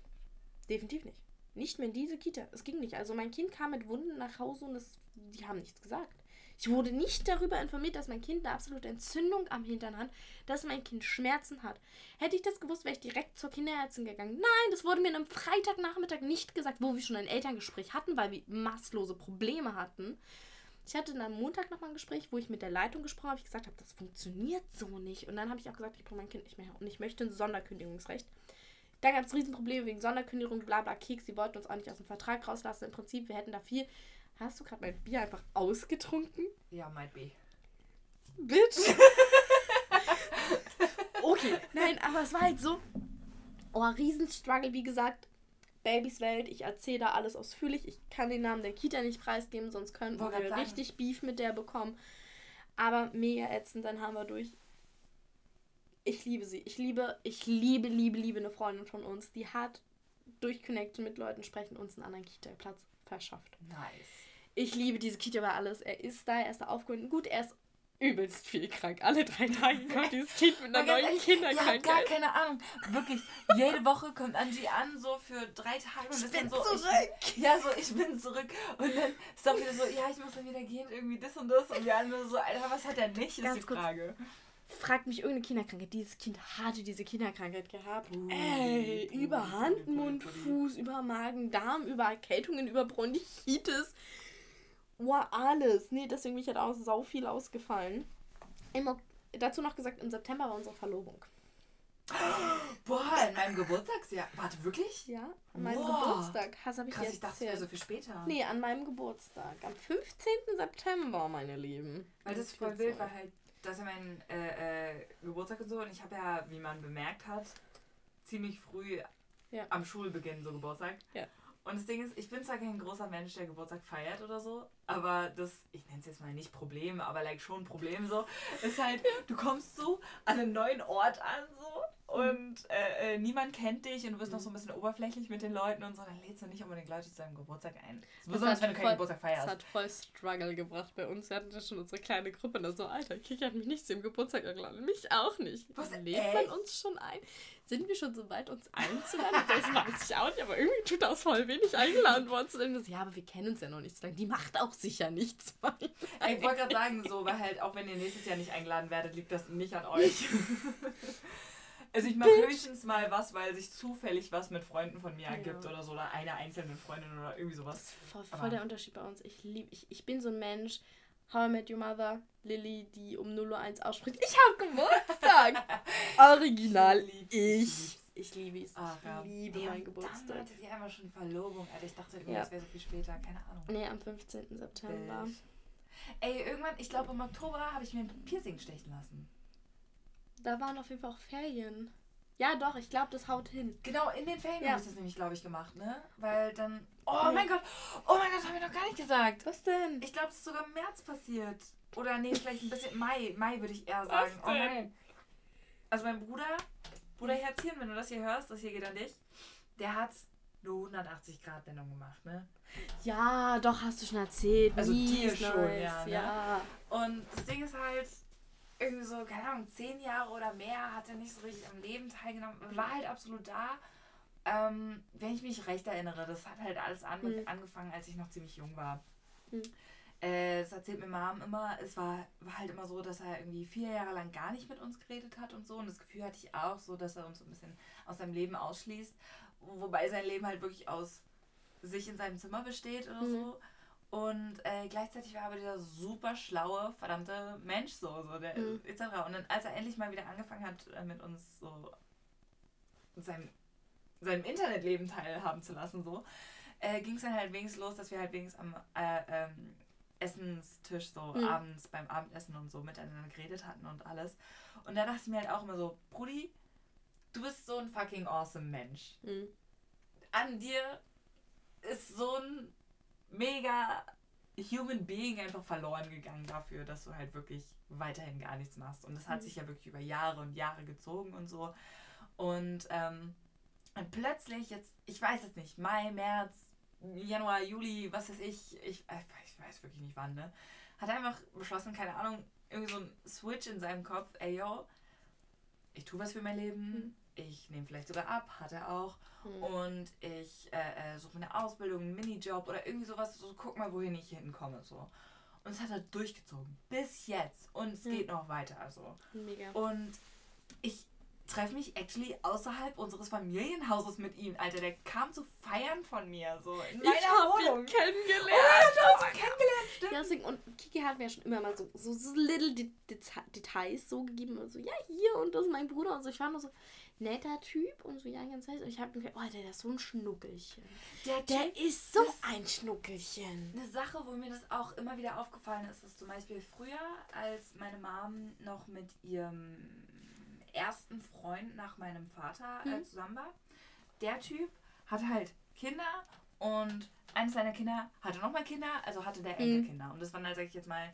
Definitiv nicht. Nicht mehr in diese Kita. Es ging nicht. Also mein Kind kam mit Wunden nach Hause und es, die haben nichts gesagt. Ich wurde nicht darüber informiert, dass mein Kind eine absolute Entzündung am Hintern hat, dass mein Kind Schmerzen hat. Hätte ich das gewusst, wäre ich direkt zur Kinderärztin gegangen. Nein, das wurde mir am Freitagnachmittag nicht gesagt, wo wir schon ein Elterngespräch hatten, weil wir maßlose Probleme hatten. Ich hatte dann am Montag nochmal ein Gespräch, wo ich mit der Leitung gesprochen habe. Ich gesagt habe, das funktioniert so nicht. Und dann habe ich auch gesagt, ich brauche mein Kind nicht mehr. Und ich möchte ein Sonderkündigungsrecht. Dann gab es Riesenprobleme wegen Sonderkündigung, bla bla Keks. Die wollten uns auch nicht aus dem Vertrag rauslassen. Im Prinzip, wir hätten da viel. Hast du gerade mein Bier einfach ausgetrunken? Ja, might be. Bitch. okay, nein, aber es war halt so. Oh, Riesenstruggle, wie gesagt. Babys Welt, ich erzähle da alles ausführlich. Ich kann den Namen der Kita nicht preisgeben, sonst könnten Wollte wir sagen. richtig Beef mit der bekommen. Aber mega ätzend, dann haben wir durch. Ich liebe sie. Ich liebe, ich liebe, liebe, liebe eine Freundin von uns, die hat durch Connection mit Leuten sprechen uns einen anderen Kita-Platz verschafft. Nice. Ich liebe diese Kita über alles. Er ist da, er ist da aufgehoben. Gut, er ist übelst viel krank. Alle drei Tage kommt dieses Kind mit einer neuen ehrlich, Ihr habt gar Kinderkrankheit. keine Ahnung. Wirklich, jede Woche kommt Angie an, so für drei Tage und Ich ist bin dann so. zurück. Ich, ja, so, ich bin zurück. Und dann ist auch wieder so, ja, ich muss dann wieder gehen, irgendwie das und das. Und wir alle nur so, Alter, was hat er nicht, ist Ganz die kurz. Frage. fragt mich irgendeine Kinderkrankheit. Dieses Kind hatte diese Kinderkrankheit gehabt. Uh, Ey, uh, über Hand, Mund, Fuß, über Magen, Darm, über Erkältungen, über Bronchitis. Wow, alles. Nee, deswegen bin ich halt auch sau viel ausgefallen. Im, dazu noch gesagt, im September war unsere Verlobung. Boah, in meinem Geburtstagsjahr. Warte, wirklich? Ja, an meinem Boah. Geburtstag. Das habe ich Krass, ich dachte, es wäre so viel später. Nee, an meinem Geburtstag. Am 15. September, meine Lieben. Weil das voll wild war halt, das ist ja mein äh, äh, Geburtstag und so. Und ich habe ja, wie man bemerkt hat, ziemlich früh ja. am Schulbeginn so Geburtstag. Ja. Und das Ding ist, ich bin zwar kein großer Mensch, der Geburtstag feiert oder so, aber das, ich nenne es jetzt mal nicht Problem, aber like schon Problem so, ist halt, du kommst so an einem neuen Ort an so und äh, äh, niemand kennt dich und du bist noch so ein bisschen oberflächlich mit den Leuten und so, dann lädst du nicht unbedingt Leute zu deinem Geburtstag ein. Besonders wenn du keinen Geburtstag feierst. Das hat voll Struggle gebracht bei uns. Wir hatten ja schon unsere kleine Gruppe da so, Alter, Kiki hat mich nicht zum Geburtstag eingeladen. Mich auch nicht. Was lädt man uns schon ein? Sind wir schon so weit, uns einzuladen? Das weiß ich auch nicht, aber irgendwie tut das voll wenig eingeladen worden zu sein. Ja, aber wir kennen uns ja noch nicht so lange. Die macht auch sicher nichts. ich wollte gerade sagen, so, weil halt, auch wenn ihr nächstes Jahr nicht eingeladen werdet, liegt das nicht an euch. Also ich mache höchstens mal was, weil sich zufällig was mit Freunden von mir ergibt ja. oder so. Oder einer einzelnen Freundin oder irgendwie sowas. Das ist voll, voll der Unterschied bei uns. Ich liebe, ich, ich bin so ein Mensch, How I Met Your Mother, Lilly, die um 0.01 Uhr ausspricht. Ich habe Geburtstag! Original, ich. Ich liebe es. Ach, ja. Ich liebe meinen Geburtstag. Dann hatte die einmal schon Verlobung. Alter, ich dachte ja. das wäre so viel später. Keine Ahnung. Nee, am 15. September. Bild. Ey, irgendwann, ich glaube im Oktober habe ich mir ein Piercing stechen lassen. Da waren auf jeden Fall auch Ferien. Ja, doch, ich glaube, das haut hin. Genau, in den Ferien ja. habe ich das nämlich, glaube ich, gemacht, ne? Weil dann. Oh mein Gott! Oh mein Gott, das habe ich noch gar nicht gesagt. Was denn? Ich glaube, es ist sogar im März passiert. Oder nee, vielleicht ein bisschen Mai. Mai würde ich eher sagen. Was denn? Oh also mein Bruder, Bruder Herzchen, wenn du das hier hörst, das hier geht an dich, der hat eine 180 Grad Wendung gemacht, ne? Ja, doch, hast du schon erzählt. Also dir schon, nice. ja, ne? ja. Und das Ding ist halt, irgendwie so, keine Ahnung, zehn Jahre oder mehr hat er nicht so richtig am Leben teilgenommen, war halt absolut da. Ähm, wenn ich mich recht erinnere, das hat halt alles an mhm. angefangen, als ich noch ziemlich jung war. Mhm. Äh, das erzählt mir Mom immer, es war, war halt immer so, dass er irgendwie vier Jahre lang gar nicht mit uns geredet hat und so. Und das Gefühl hatte ich auch so, dass er uns so ein bisschen aus seinem Leben ausschließt. Wobei sein Leben halt wirklich aus sich in seinem Zimmer besteht oder mhm. so. Und äh, gleichzeitig war aber dieser super schlaue, verdammte Mensch so, so der, mhm. etc. Und dann, als er endlich mal wieder angefangen hat, äh, mit uns so seinem, seinem Internetleben teilhaben zu lassen, so, äh, ging es dann halt wenigstens los, dass wir halt wenigstens am äh, ähm, Essenstisch so mhm. abends beim Abendessen und so miteinander geredet hatten und alles. Und da dachte ich mir halt auch immer so, Brudi, du bist so ein fucking awesome Mensch. Mhm. An dir ist so ein mega Human Being einfach verloren gegangen dafür, dass du halt wirklich weiterhin gar nichts machst. Und das hat mhm. sich ja wirklich über Jahre und Jahre gezogen und so. Und, ähm, und plötzlich jetzt, ich weiß es nicht, Mai, März, Januar, Juli, was weiß ich, ich, äh, ich weiß wirklich nicht wann, ne? Hat einfach beschlossen, keine Ahnung, irgendwie so ein Switch in seinem Kopf, ey yo, ich tue was für mein Leben, mhm. Ich nehme vielleicht sogar ab, hat er auch. Mhm. Und ich äh, äh, suche mir eine Ausbildung, einen Minijob oder irgendwie sowas. So, guck mal, wohin ich hinkomme. So. Und es hat er durchgezogen. Bis jetzt. Und es mhm. geht noch weiter. Also. Mega. Und ich treffe mich actually außerhalb unseres Familienhauses mit ihm. Alter, der kam zu feiern von mir. So in meiner ich hab Wohnung. ihn kennengelernt. Oh, ja, du hast ihn kennengelernt, stimmt. Ja, deswegen, und Kiki hat mir schon immer mal so, so, so little Details so gegeben. Und so, ja, hier und das ist mein Bruder. Und so, ich war nur so, netter Typ und so, ja, ganz heiß. Und ich habe mir gedacht, oh, der ist so ein Schnuckelchen. Der, der ist so ein Schnuckelchen. Eine Sache, wo mir das auch immer wieder aufgefallen ist, ist zum Beispiel früher, als meine Mom noch mit ihrem ersten Freund nach meinem Vater äh, mhm. zusammen war. Der Typ hatte halt Kinder und eines seiner Kinder hatte nochmal Kinder, also hatte der mhm. Enkelkinder. Und das waren halt, sag ich jetzt mal,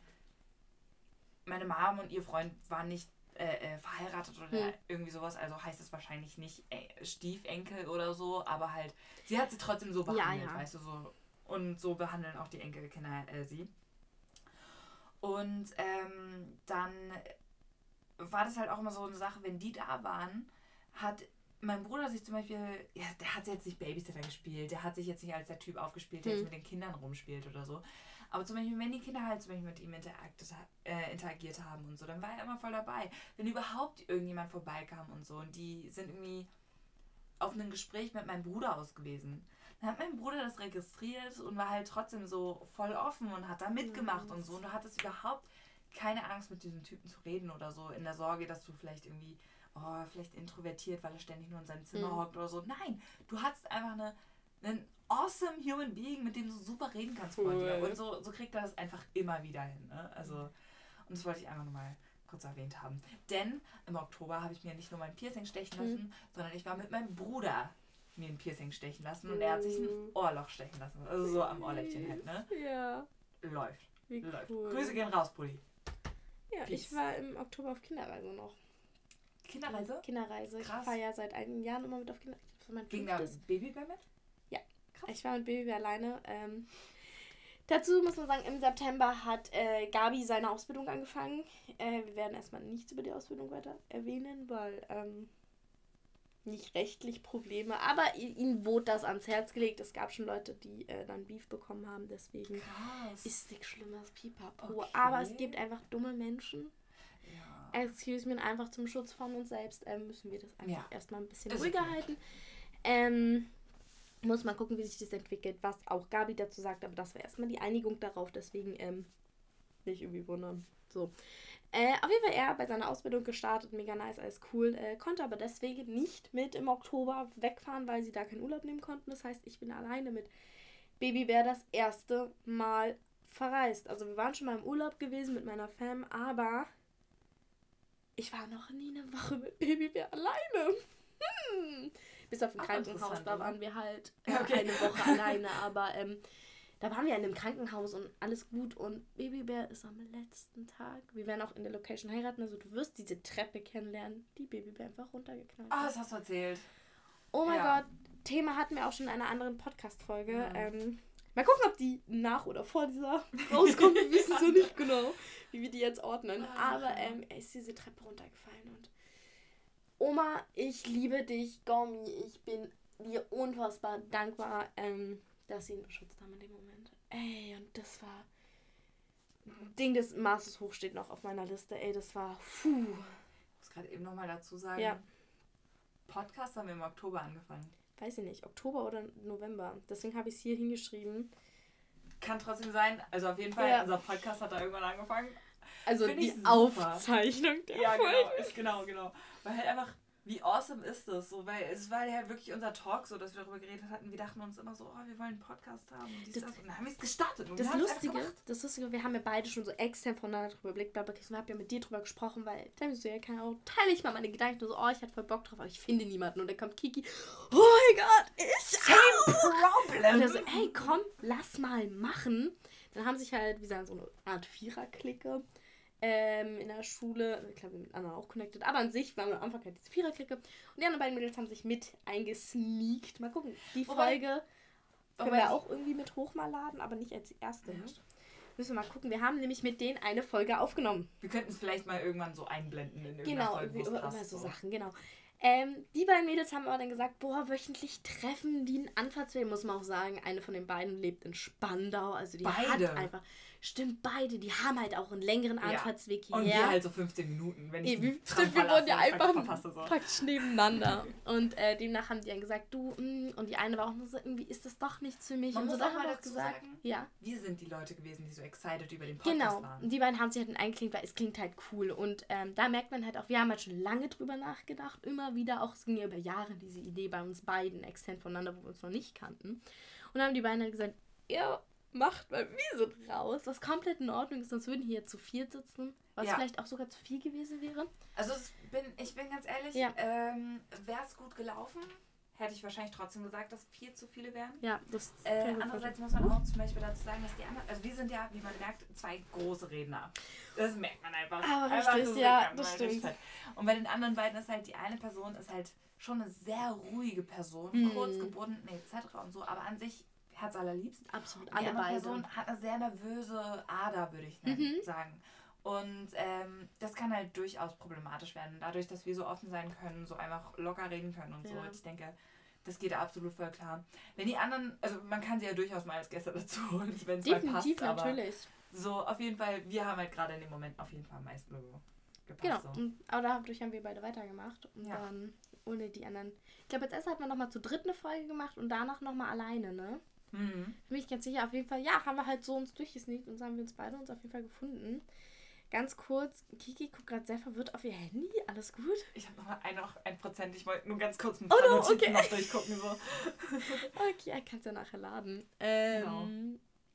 meine Mom und ihr Freund waren nicht äh, äh, verheiratet oder hm. irgendwie sowas. Also heißt es wahrscheinlich nicht äh, Stiefenkel oder so, aber halt, sie hat sie trotzdem so behandelt, ja, ja. weißt du, so. Und so behandeln auch die Enkelkinder äh, sie. Und ähm, dann war das halt auch immer so eine Sache, wenn die da waren, hat mein Bruder sich zum Beispiel, ja, der hat jetzt nicht Babysitter gespielt, der hat sich jetzt nicht als der Typ aufgespielt, der hm. jetzt mit den Kindern rumspielt oder so. Aber zum Beispiel, wenn die Kinder halt zum Beispiel mit ihm interagiert, äh, interagiert haben und so, dann war er immer voll dabei. Wenn überhaupt irgendjemand vorbeikam und so und die sind irgendwie auf einem Gespräch mit meinem Bruder aus gewesen. Dann hat mein Bruder das registriert und war halt trotzdem so voll offen und hat da mitgemacht mhm. und so. Und du hattest überhaupt keine Angst, mit diesem Typen zu reden oder so, in der Sorge, dass du vielleicht irgendwie, oh, vielleicht introvertiert, weil er ständig nur in seinem Zimmer mhm. hockt oder so. Nein, du hattest einfach eine, einen awesome human being, mit dem du super reden kannst cool. vor dir. Und so, so kriegt er das einfach immer wieder hin. Ne? Also, und das wollte ich einfach nochmal kurz erwähnt haben. Denn im Oktober habe ich mir nicht nur mein Piercing stechen mhm. lassen, mhm. sondern ich war mit meinem Bruder mir ein Piercing stechen lassen und er hat sich ein mhm. Ohrloch stechen lassen. Also so am Ohrläppchen halt, ne? Ja. Läuft. Wie Läuft. Cool. Grüße gehen raus, Pulli. Ja, Peace. ich war im Oktober auf Kinderreise noch. Kinderreise? Kinderreise. Krass. Ich fahre ja seit einigen Jahren immer mit auf Kinderreise. Ging da Babybär mit? Krass. Ich war mit Babybär alleine. Ähm, dazu muss man sagen, im September hat äh, Gabi seine Ausbildung angefangen. Äh, wir werden erstmal nichts über die Ausbildung weiter erwähnen, weil ähm, nicht rechtlich Probleme, aber ihnen wurde das ans Herz gelegt. Es gab schon Leute, die äh, dann Beef bekommen haben, deswegen Krass. ist nichts Schlimmes, pipapo. Okay. Aber es gibt einfach dumme Menschen. Ja. Excuse me, einfach zum Schutz von uns selbst äh, müssen wir das einfach ja. erstmal ein bisschen ruhiger okay. halten. Ähm, muss mal gucken, wie sich das entwickelt, was auch Gabi dazu sagt, aber das war erstmal die Einigung darauf, deswegen ähm, nicht irgendwie wundern. So. Äh, auf jeden Fall er bei seiner Ausbildung gestartet, mega nice, alles cool, äh, konnte aber deswegen nicht mit im Oktober wegfahren, weil sie da keinen Urlaub nehmen konnten. Das heißt, ich bin alleine mit Babybär das erste Mal verreist. Also wir waren schon mal im Urlaub gewesen mit meiner Fam, aber ich war noch nie eine Woche mit Babybär alleine. Hm. Bis auf ein Krankenhaus, da waren wir halt äh, okay. eine Woche alleine, aber ähm, da waren wir in einem Krankenhaus und alles gut und Babybär ist am letzten Tag. Wir werden auch in der Location heiraten, also du wirst diese Treppe kennenlernen, die Babybär einfach runtergeknallt Ah, oh, das hast du erzählt. Oh mein ja. Gott, Thema hatten wir auch schon in einer anderen Podcast-Folge. Ja. Ähm, mal gucken, ob die nach oder vor dieser rauskommt. Wir wissen so nicht genau, wie wir die jetzt ordnen. Ah. Aber ähm, er ist diese Treppe runtergefallen und Oma, ich liebe dich, Gomi. Ich bin dir unfassbar dankbar. Ähm, dass sie ihn beschützt haben in dem Moment. Ey, und das war. Ding des Maßes hoch steht noch auf meiner Liste. Ey, das war. Puh. Ich muss gerade eben nochmal dazu sagen. Ja. Podcast haben wir im Oktober angefangen. Weiß ich nicht, Oktober oder November. Deswegen habe ich es hier hingeschrieben. Kann trotzdem sein. Also auf jeden Fall, ja. unser Podcast hat da irgendwann angefangen. Also Find die Aufzeichnung der Ja, Folge. genau, ist genau, genau. Weil halt einfach wie awesome ist das so? Weil es war ja wirklich unser Talk so, dass wir darüber geredet hatten. Wir dachten uns immer so, oh, wir wollen einen Podcast haben. Und, das, das. und dann haben wir es gestartet. Und das, Lustige, das Lustige, wir haben ja beide schon so extern voneinander drüber geblickt. Aber ich habe ja mit dir drüber gesprochen, weil dann bist du ja keine Ahnung, teile ich mal meine Gedanken. So, oh, ich hatte voll Bock drauf, aber ich finde niemanden. Und dann kommt Kiki, oh mein Gott, ist Same auch. problem. Und er so, hey, komm, lass mal machen. Dann haben sich halt, wie sagen, so eine Art Vierer-Clique ähm, in der Schule. Ich glaube, mit anderen auch connected. Aber an sich waren wir am Anfang halt diese Viererklicke. Und die anderen beiden Mädels haben sich mit eingesneakt. Mal gucken. Die Folge können wir auch irgendwie mit hoch mal laden, aber nicht als erste. Ja. Müssen wir mal gucken. Wir haben nämlich mit denen eine Folge aufgenommen. Wir könnten es vielleicht mal irgendwann so einblenden in irgendeiner genau, Folge. Genau, immer so Sachen, genau. Ähm, die beiden Mädels haben aber dann gesagt, boah, wöchentlich treffen die einen Anfahrtsweg, muss man auch sagen. Eine von den beiden lebt in Spandau, also die Beide. hat einfach Stimmt, beide, die haben halt auch einen längeren Anfahrtsweg ja. hierher. Und wir halt so 15 Minuten, wenn ich Eben, Stimmt, wir wurden ja einfach so. praktisch nebeneinander. und äh, demnach haben die dann gesagt, du, mh, mm, und die eine war auch nur so, irgendwie ist das doch nichts für mich. Man und muss so, auch mal dazu gesagt, sagen, ja. wir sind die Leute gewesen, die so excited über den Podcast genau. waren. Genau, die beiden haben sich halt eingeklingt, weil es klingt halt cool. Und ähm, da merkt man halt auch, wir haben halt schon lange drüber nachgedacht, immer wieder, auch es ging ja über Jahre, diese Idee bei uns beiden extern voneinander, wo wir uns noch nicht kannten. Und dann haben die beiden halt gesagt, ja, macht, weil wir sind raus. Was komplett in Ordnung ist, sonst würden hier zu viert sitzen. Was ja. vielleicht auch sogar zu viel gewesen wäre. Also bin, ich bin ganz ehrlich, ja. ähm, wäre es gut gelaufen, hätte ich wahrscheinlich trotzdem gesagt, dass viel zu viele wären. Ja, das äh, Andererseits muss man auch zum Beispiel dazu sagen, dass die anderen, also wir sind ja, wie man merkt, zwei große Redner. Das merkt man einfach. Aber einfach richtig, ja, das stimmt. Und bei den anderen beiden ist halt, die eine Person ist halt schon eine sehr ruhige Person, mhm. kurz gebunden etc. und so, aber an sich Herz allerliebst. Absolut, alle die andere Person hat eine sehr nervöse Ader, würde ich mhm. sagen. Und ähm, das kann halt durchaus problematisch werden. Dadurch, dass wir so offen sein können, so einfach locker reden können und ja. so. Und ich denke, Das geht absolut voll klar. Wenn die anderen, also man kann sie ja durchaus mal als Gäste dazu holen, wenn es mal passt. Definitiv, natürlich. So, auf jeden Fall, wir haben halt gerade in dem Moment auf jeden Fall am meisten gepasst. Genau, so. und, aber dadurch haben wir beide weitergemacht. Und ja. dann ohne die anderen. Ich glaube, als erstes hat man nochmal zu dritt eine Folge gemacht und danach nochmal alleine, ne? Mhm. Bin ich ganz sicher, auf jeden Fall, ja, haben wir halt so uns durchgesneakt und so haben wir uns beide uns auf jeden Fall gefunden. Ganz kurz, Kiki guckt gerade sehr verwirrt auf ihr Handy. Alles gut? Ich habe noch ein, noch ein Prozent. Ich wollte nur ganz kurz ein paar oh no, okay. noch durchgucken. So. okay, kannst ja nachher laden. Ähm, genau.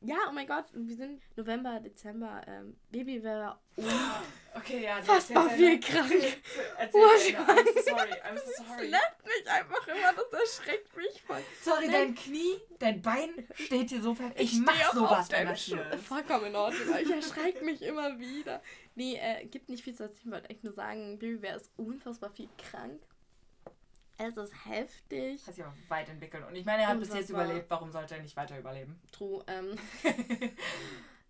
Ja, oh mein Gott, wir sind November, Dezember. Ähm, Baby wäre Okay, ja. Fast war viel krank. Erzähl, oh, I'm sorry, I'm so sorry. Das mich einfach immer, das erschreckt mich voll. Sorry, dein Knie, dein Bein steht hier so fest. Ich, ich mach sowas, das Vollkommen in Ordnung, ich erschreckt mich immer wieder. Nee, äh, gibt nicht viel zu erzählen, ich wollte echt nur sagen, Baby wäre ist unfassbar viel krank. Es ist heftig. Hat sich auch weit entwickelt. Und ich meine, er hat bis jetzt überlebt. Warum sollte er nicht weiter überleben? True. Ähm,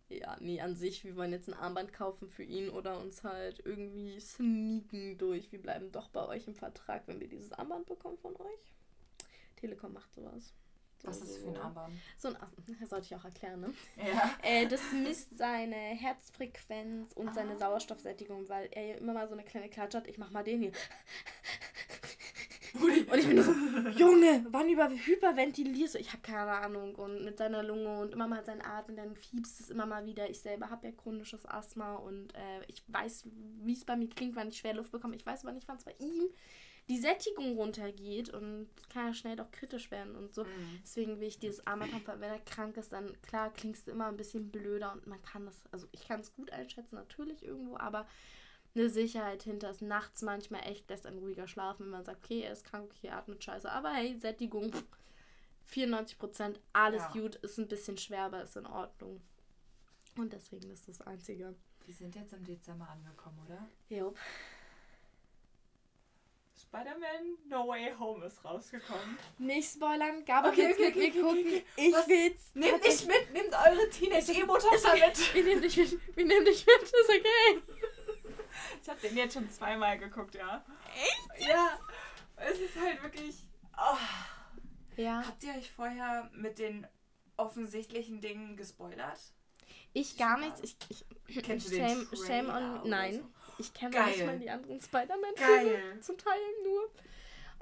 ja, nee, an sich, wir wollen jetzt ein Armband kaufen für ihn oder uns halt irgendwie sneaken durch. Wir bleiben doch bei euch im Vertrag, wenn wir dieses Armband bekommen von euch. Telekom macht sowas. So, Was ist das für ein Armband? So ein Armband, das sollte ich auch erklären, ne? Ja. Äh, das misst seine Herzfrequenz und ah. seine Sauerstoffsättigung, weil er ja immer mal so eine kleine Klatsche hat. Ich mach mal den hier. Und ich bin so, Junge, wann über hyperventilierst du? Ich habe keine Ahnung. Und mit seiner Lunge und immer mal sein Atmen, dann fiebst es immer mal wieder. Ich selber habe ja chronisches Asthma und äh, ich weiß, wie es bei mir klingt, wenn ich schwer Luft bekomme. Ich weiß aber nicht, wann es bei ihm die Sättigung runtergeht und kann ja schnell doch kritisch werden und so. Mhm. Deswegen will ich dieses haben, wenn er krank ist, dann klar klingst du immer ein bisschen blöder und man kann das, also ich kann es gut einschätzen, natürlich irgendwo, aber eine Sicherheit hinter ist. Nachts manchmal echt lässt ein ruhiger schlafen, wenn man sagt, okay, er ist krank, okay, er atmet scheiße. Aber hey, Sättigung, 94 Prozent, alles ja. gut, ist ein bisschen schwer, aber ist in Ordnung. Und deswegen ist das Einzige. Wir sind jetzt im Dezember angekommen, oder? Jupp. Spider-Man No Way Home ist rausgekommen. Nicht spoilern, Gabi okay, okay, mit okay, gucken. Okay, ich Was? will's. Nehmt nicht mit, nehmt eure Teenage-Emo-Tochter mit. Wir nehmen dich mit, wir nehmen dich mit, ist okay. Ich habe den jetzt schon zweimal geguckt, ja. Echt? Ja. Es ist halt wirklich. Oh. Ja. Habt ihr euch vorher mit den offensichtlichen Dingen gespoilert? Ich gar nichts. Ich, ich, Kennst du shame, den shame on. Nein. So? Ich kenne nicht mal die anderen Spider-Man-Filme. Zum Teil nur.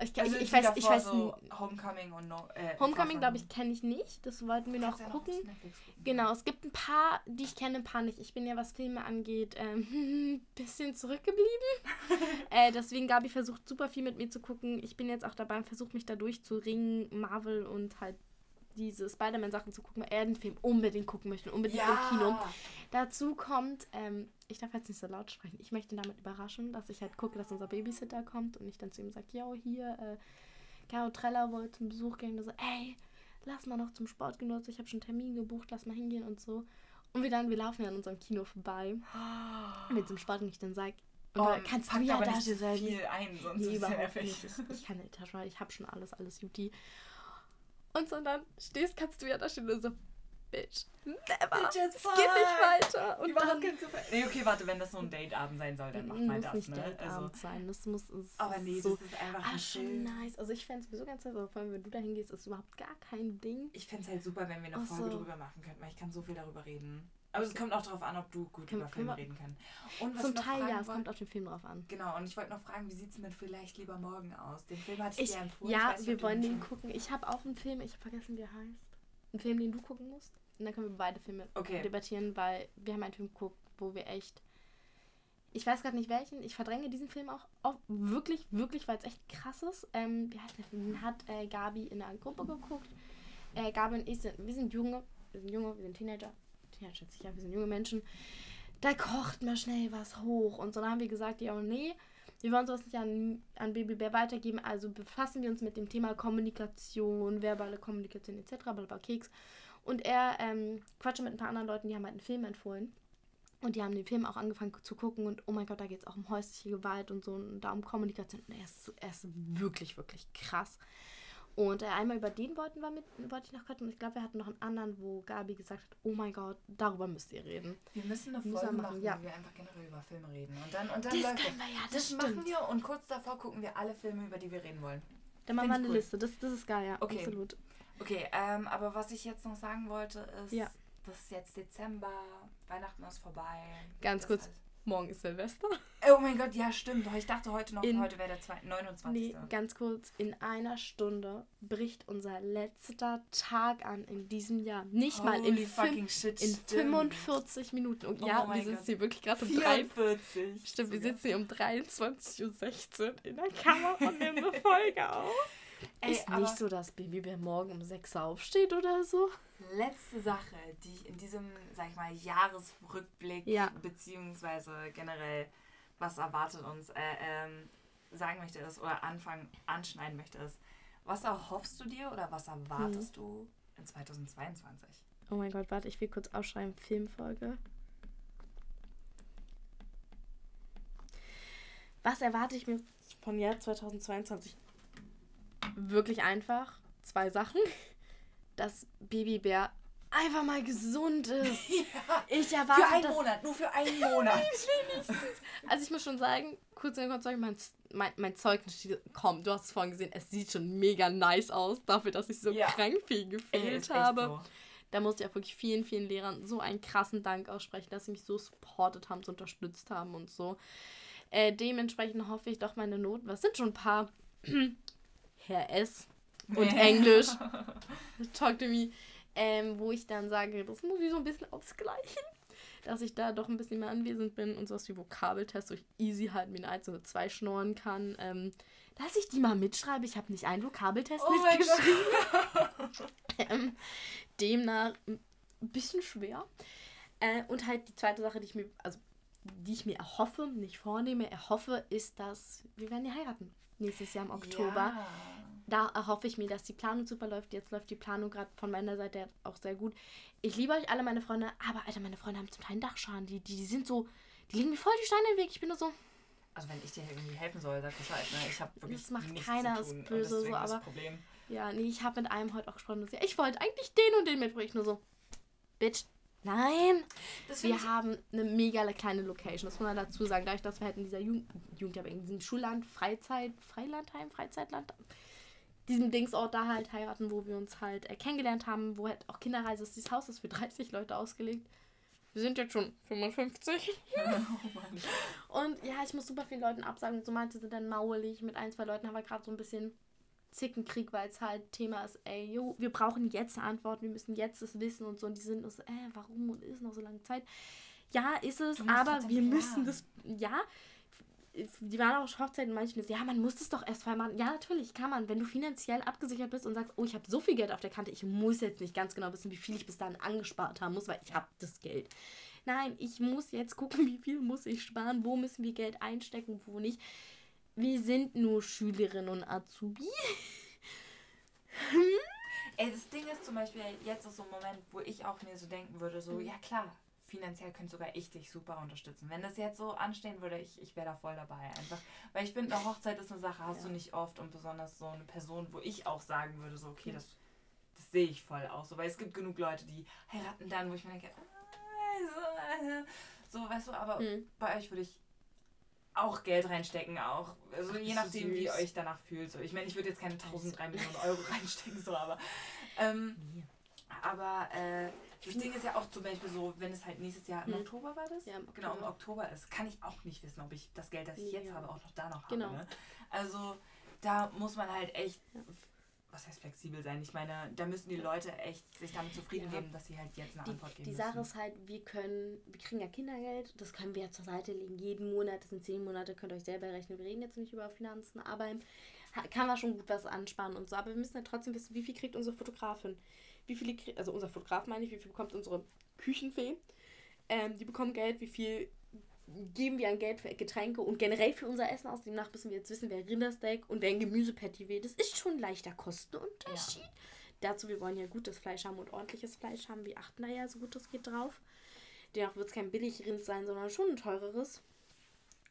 Ich, also ich, ich weiß, ich weiß so Homecoming und no, äh, Homecoming, glaube ich, kenne ich nicht. Das wollten wir noch gucken. Ja gucken. Genau, es gibt ein paar, die ich kenne, ein paar nicht. Ich bin ja, was Filme angeht, ein ähm, bisschen zurückgeblieben. äh, deswegen, Gabi versucht super viel mit mir zu gucken. Ich bin jetzt auch dabei und versuche mich da durchzuringen. Marvel und halt diese Spider-Man-Sachen zu gucken, weil er den Film unbedingt gucken möchte, unbedingt ja. im Kino. Dazu kommt, ähm, ich darf jetzt nicht so laut sprechen, ich möchte ihn damit überraschen, dass ich halt gucke, dass unser Babysitter kommt und ich dann zu ihm sage, yo, hier, äh, Caro Treller wollte zum Besuch gehen und so, ey, lass mal noch zum Sport gehen, ich habe schon einen Termin gebucht, lass mal hingehen und so. Und wir dann, wir laufen ja an unserem Kino vorbei. Oh. Mit zum Sport und ich dann sage, oh, kannst du ja da nicht viel ein, sonst nee, ist überhaupt nicht. Ich, ich kann nicht, ich habe schon alles, alles Juti. Und so dann stehst, kannst du ja da stehen und so, Bitch, never. es geht nicht weiter. Und Überhaupt dann, kein Zufall. Nee, okay, warte, wenn das so ein Dateabend sein soll, dann mach mal das, nicht ne? Dateabend also, sein, das muss es Aber nee, so, das ist einfach ein schon nice. Also ich fände es sowieso ganz nice, aber vor allem, wenn du da hingehst, ist überhaupt gar kein Ding. Ich fände es halt super, wenn wir eine Folge so. drüber machen könnten, weil ich kann so viel darüber reden. Aber es kommt auch darauf an, ob du gut Kann, über Filme reden kannst. Und Zum Teil ja, es kommt auf den Film drauf an. Genau, und ich wollte noch fragen, wie sieht es mit Vielleicht lieber morgen aus? Den Film hatte ich, ich dir empfohlen. Ja, wir wollen den gucken. Ich habe auch einen Film, ich habe vergessen, wie er heißt. Einen Film, den du gucken musst. Und dann können wir beide Filme okay. debattieren, weil wir haben einen Film geguckt, wo wir echt. Ich weiß gerade nicht welchen. Ich verdränge diesen Film auch, auch wirklich, wirklich, weil es echt krass ist. Ähm, wie heißt der Film? Den hat äh, Gabi in einer Gruppe geguckt. Äh, Gabi und ich sind, wir sind junge, wir sind junge, wir sind Teenager ja, schätze ich ja, wir sind junge Menschen, da kocht mal schnell was hoch. Und so dann haben wir gesagt, ja, nee, wir wollen sowas nicht an, an Babybär weitergeben, also befassen wir uns mit dem Thema Kommunikation, verbale Kommunikation etc., blablabla, Keks. Und er ähm, quatscht mit ein paar anderen Leuten, die haben halt einen Film empfohlen. Und die haben den Film auch angefangen zu gucken und oh mein Gott, da geht es auch um häusliche Gewalt und so und da um Kommunikation. Und er ist, er ist wirklich, wirklich krass. Und äh, einmal über den wollten wir mit, wollte ich noch quatschen. Und ich glaube, wir hatten noch einen anderen, wo Gabi gesagt hat, oh mein Gott, darüber müsst ihr reden. Wir müssen eine Folge machen, machen ja. wo wir einfach generell über Filme reden. Und dann, und dann das läuft wir, ja, das, das machen wir und kurz davor gucken wir alle Filme, über die wir reden wollen. Dann machen wir eine cool. Liste. Das, das ist geil, ja. Okay. Absolut. Okay, ähm, aber was ich jetzt noch sagen wollte, ist, ja. das ist jetzt Dezember, Weihnachten ist vorbei. Ganz kurz, heißt, morgen ist Silvester. Oh mein Gott, ja, stimmt. Ich dachte heute noch, in, heute wäre der 29. Nee, ganz kurz, in einer Stunde bricht unser letzter Tag an in diesem Jahr. Nicht Holy mal in, fucking shit, in 45 Minuten. Und oh ja, wir sitzen hier wirklich gerade um 43. Stimmt, wir sitzen hier um 23.16 Uhr in der Kammer und nehmen eine Folge auf. Ey, ist nicht so, dass Babybär morgen um 6 Uhr aufsteht oder so? Letzte Sache, die ich in diesem, sag ich mal, Jahresrückblick, ja. beziehungsweise generell, was erwartet uns, äh, ähm, sagen möchte ist, oder anfangen, anschneiden möchte ist, was erhoffst du dir oder was erwartest hm. du in 2022? Oh mein Gott, warte, ich will kurz ausschreiben, Filmfolge. Was erwarte ich mir von Jahr 2022? Wirklich einfach. Zwei Sachen. Dass Babybär einfach mal gesund ist. Ja, ich erwarte Für einen Monat, nur für einen Monat. also ich muss schon sagen, kurz in kurz mein, mein, mein Zeugnis komm, du hast es vorhin gesehen, es sieht schon mega nice aus, dafür, dass ich so ja. krank viel gefühlt habe. So. Da musste ich auch wirklich vielen, vielen Lehrern so einen krassen Dank aussprechen, dass sie mich so supportet haben, so unterstützt haben und so. Äh, dementsprechend hoffe ich doch meine Noten, was sind schon ein paar Herr S. und Englisch. Talk to me. Ähm, wo ich dann sage, das muss ich so ein bisschen ausgleichen. Dass ich da doch ein bisschen mehr anwesend bin und sowas wie Vokabeltests, wo ich easy halt mir eine 1 oder 2 schnorren kann. Ähm, dass ich die mal mitschreibe. Ich habe nicht einen Vokabeltest oh mitgeschrieben. ähm, demnach ein bisschen schwer. Äh, und halt die zweite Sache, die ich mir, also die ich mir erhoffe, nicht vornehme, erhoffe, ist, dass wir werden ja heiraten nächstes Jahr im Oktober. Ja. Da erhoffe ich mir, dass die Planung super läuft. Jetzt läuft die Planung gerade von meiner Seite auch sehr gut. Ich liebe euch alle, meine Freunde, aber Alter, meine Freunde haben zum Teil einen Dachschaden. Die, die, die sind so, die legen mir voll die Steine im Weg. Ich bin nur so. Also wenn ich dir irgendwie helfen soll, sag Bescheid. Ne? Ich habe wirklich Das macht keiner ist böse so, aber. Problem. Ja, nee, ich habe mit einem heute auch gesprochen. Ich wollte eigentlich den und den mitbringen. Ich nur so, Bitch, Nein, wir haben eine mega kleine Location. Das muss man dazu sagen. Dadurch, dass wir halt in dieser Jugend, Jugend in diesem Schulland, Freizeit, Freilandheim, Freizeitland, diesem Dingsort da halt heiraten, wo wir uns halt äh, kennengelernt haben, wo halt auch Kinderreise ist. Dieses Haus ist für 30 Leute ausgelegt. Wir sind jetzt schon 55. oh und ja, ich muss super vielen Leuten absagen. So manche sind dann maulig. Mit ein, zwei Leuten haben wir gerade so ein bisschen Zickenkrieg, weil es halt Thema ist, ey, jo, wir brauchen jetzt Antworten, wir müssen jetzt das wissen und so. Und die sind so, äh, warum und ist noch so lange Zeit? Ja, ist es, aber wir planen. müssen das, ja, die waren auch Hochzeiten manchmal, ja, man muss das doch erst mal machen. Ja, natürlich kann man, wenn du finanziell abgesichert bist und sagst, oh, ich habe so viel Geld auf der Kante, ich muss jetzt nicht ganz genau wissen, wie viel ich bis dahin angespart haben muss, weil ich habe das Geld. Nein, ich muss jetzt gucken, wie viel muss ich sparen, wo müssen wir Geld einstecken, wo nicht wir sind nur Schülerin und Azubi. hm? Ey, das Ding ist zum Beispiel, jetzt ist so ein Moment, wo ich auch mir so denken würde, so, mhm. ja klar, finanziell könnte sogar ich dich super unterstützen. Wenn das jetzt so anstehen würde, ich, ich wäre da voll dabei einfach. Weil ich finde, eine Hochzeit ist eine Sache, hast ja. du nicht oft und besonders so eine Person, wo ich auch sagen würde, so, okay, das, das sehe ich voll aus. So, weil es gibt genug Leute, die heiraten dann, wo ich mir denke, ah, so, äh, so, weißt du, aber mhm. bei euch würde ich auch Geld reinstecken, auch. Also je nachdem, süß. wie ihr euch danach fühlt. So. Ich meine, ich würde jetzt keine 1000, 3 Millionen Euro reinstecken, so, aber. Ähm, aber äh, das Ding ist ja auch zum Beispiel so, wenn es halt nächstes Jahr im hm. Oktober war das? Ja, im Genau, im Oktober ist, kann ich auch nicht wissen, ob ich das Geld, das ich nee, jetzt ja. habe, auch noch da noch genau. habe. Ne? Also da muss man halt echt was heißt flexibel sein? Ich meine, da müssen die Leute echt sich damit zufrieden ja. geben, dass sie halt jetzt eine die, Antwort geben. Die Sache ist halt, wir können, wir kriegen ja Kindergeld, das können wir ja zur Seite legen, jeden Monat, das sind zehn Monate, könnt ihr euch selber rechnen. Wir reden jetzt nicht über Finanzen, aber kann man schon gut was ansparen und so. Aber wir müssen ja trotzdem wissen, wie viel kriegt unsere Fotografin? Wie viele, also unser Fotograf meine ich, wie viel bekommt unsere Küchenfee? Ähm, die bekommen Geld, wie viel geben wir an Geld für Getränke und generell für unser Essen aus. Demnach müssen wir jetzt wissen, wer Rindersteak und wer ein Gemüsepatty will. Das ist schon ein leichter Kostenunterschied. Ja. Dazu, wir wollen ja gutes Fleisch haben und ordentliches Fleisch haben. Wir achten da ja so gut es geht drauf. Dennoch wird es kein Billigrind sein, sondern schon ein teureres.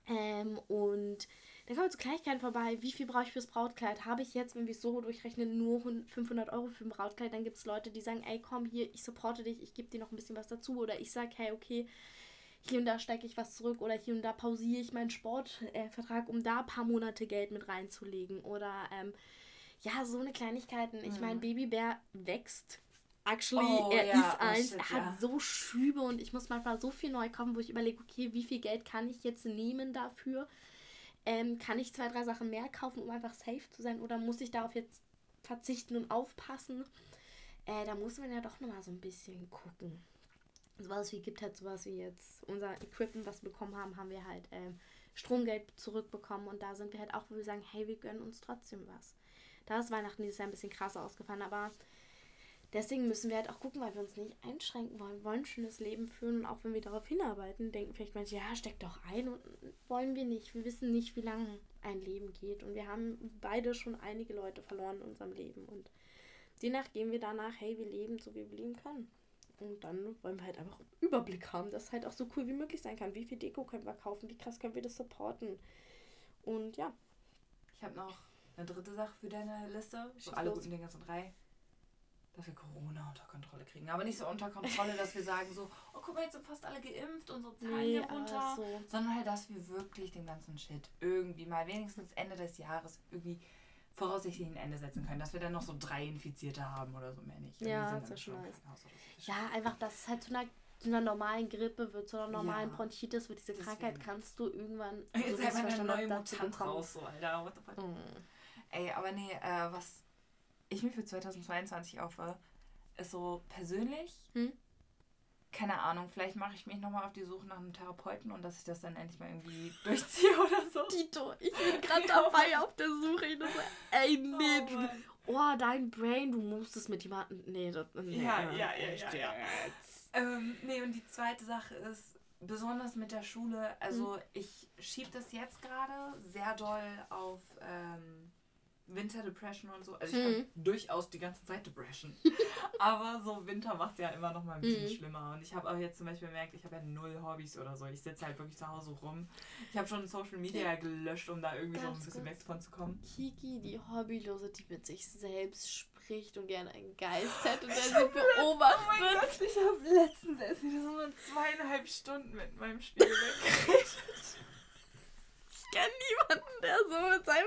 Ähm, und dann kommen wir zu Kleinigkeiten vorbei. Wie viel brauche ich fürs Brautkleid? Habe ich jetzt, wenn wir es so durchrechnen, nur 500 Euro für ein Brautkleid? Dann gibt es Leute, die sagen, ey, komm hier, ich supporte dich, ich gebe dir noch ein bisschen was dazu. Oder ich sage, hey, okay, hier und da stecke ich was zurück oder hier und da pausiere ich meinen Sportvertrag, äh, um da ein paar Monate Geld mit reinzulegen. Oder ähm, Ja, so eine Kleinigkeiten. Ich meine, Babybär wächst. Actually, Oh, er ja, ist oh eins, shit, er hat ja. so Schübe und ich muss manchmal so viel neu kaufen, wo ich überlege, okay, wie viel Geld kann ich jetzt nehmen dafür? Ähm, kann ich zwei, drei Sachen mehr kaufen, um einfach safe zu sein? Oder muss ich darauf jetzt verzichten und aufpassen? Äh, da muss man ja doch nochmal so ein bisschen gucken. Sowas wie gibt halt sowas wie jetzt unser Equipment, was wir bekommen haben, haben wir halt ähm, Stromgeld zurückbekommen und da sind wir halt auch, wo wir sagen, hey, wir gönnen uns trotzdem was. Da ist Weihnachten dieses Jahr ein bisschen krasser ausgefallen, aber deswegen müssen wir halt auch gucken, weil wir uns nicht einschränken wollen, Wir wollen ein schönes Leben führen und auch wenn wir darauf hinarbeiten, denken vielleicht manche, ja, steck doch ein und wollen wir nicht. Wir wissen nicht, wie lange ein Leben geht und wir haben beide schon einige Leute verloren in unserem Leben und demnach gehen wir danach, hey, wir leben so, wie wir leben können. Und dann wollen wir halt einfach einen Überblick haben, dass halt auch so cool wie möglich sein kann. Wie viel Deko können wir kaufen? Wie krass können wir das supporten? Und ja, Ich habe noch eine dritte Sache für deine Liste. So Schieß alle los. guten Dinge sind drei. Dass wir Corona unter Kontrolle kriegen. Aber nicht so unter Kontrolle, dass wir sagen so, oh guck mal, jetzt sind fast alle geimpft, unsere Zahlen Nee, aber runter. so. Sondern halt, dass wir wirklich den ganzen Shit irgendwie mal wenigstens Ende des Jahres irgendwie voraussichtlich ein Ende setzen können. Dass wir dann noch so drei Infizierte haben oder so mehr nicht. Ja, das dann wär schon nice. Ja, einfach, dass es halt zu einer, zu einer normalen Grippe wird, zu einer normalen Ja. Bronchitis wird. Diese. Krankheit kannst du irgendwann. Jetzt so einfach eine neue Mutant raus, so, Alter. What the fuck? Mm. Ey, aber nee, äh, was ich mir für 2022 aufhöre, ist so persönlich, Hm? Keine Ahnung, vielleicht mache ich mich nochmal auf die Suche nach einem Therapeuten und dass ich das dann endlich mal irgendwie durchziehe oder so. Tito, ich bin gerade dabei auf der Suche. Ich dachte, ey, nee, Oh, du, oh, dein Brain, du musstest mit jemandem. Nee, das, nee Ja, ja, ja, echt ja, ja. jetzt. Ähm, nee, und die zweite Sache ist, besonders mit der Schule, also ich schiebe das jetzt gerade sehr doll auf ähm, Winter Depression und so. Also ich Mhm. habe durchaus die ganze Zeit Depression. Aber so Winter macht ja immer noch mal ein bisschen Mhm. schlimmer. Und ich habe auch jetzt zum Beispiel gemerkt, ich habe ja null Hobbys oder so. Ich sitze halt wirklich zu Hause rum. Ich habe schon Social Media gelöscht, um da irgendwie so ein Ganz bisschen weg von zu kommen. Kiki, die Hobbylose, die mit sich selbst spricht und gerne einen Geist hätte, der sie beobachtet. ich habe letztens erst wieder so nur zweieinhalb Stunden mit meinem Spiegel weggeredet. Ich kenne niemanden, der so mit seinem.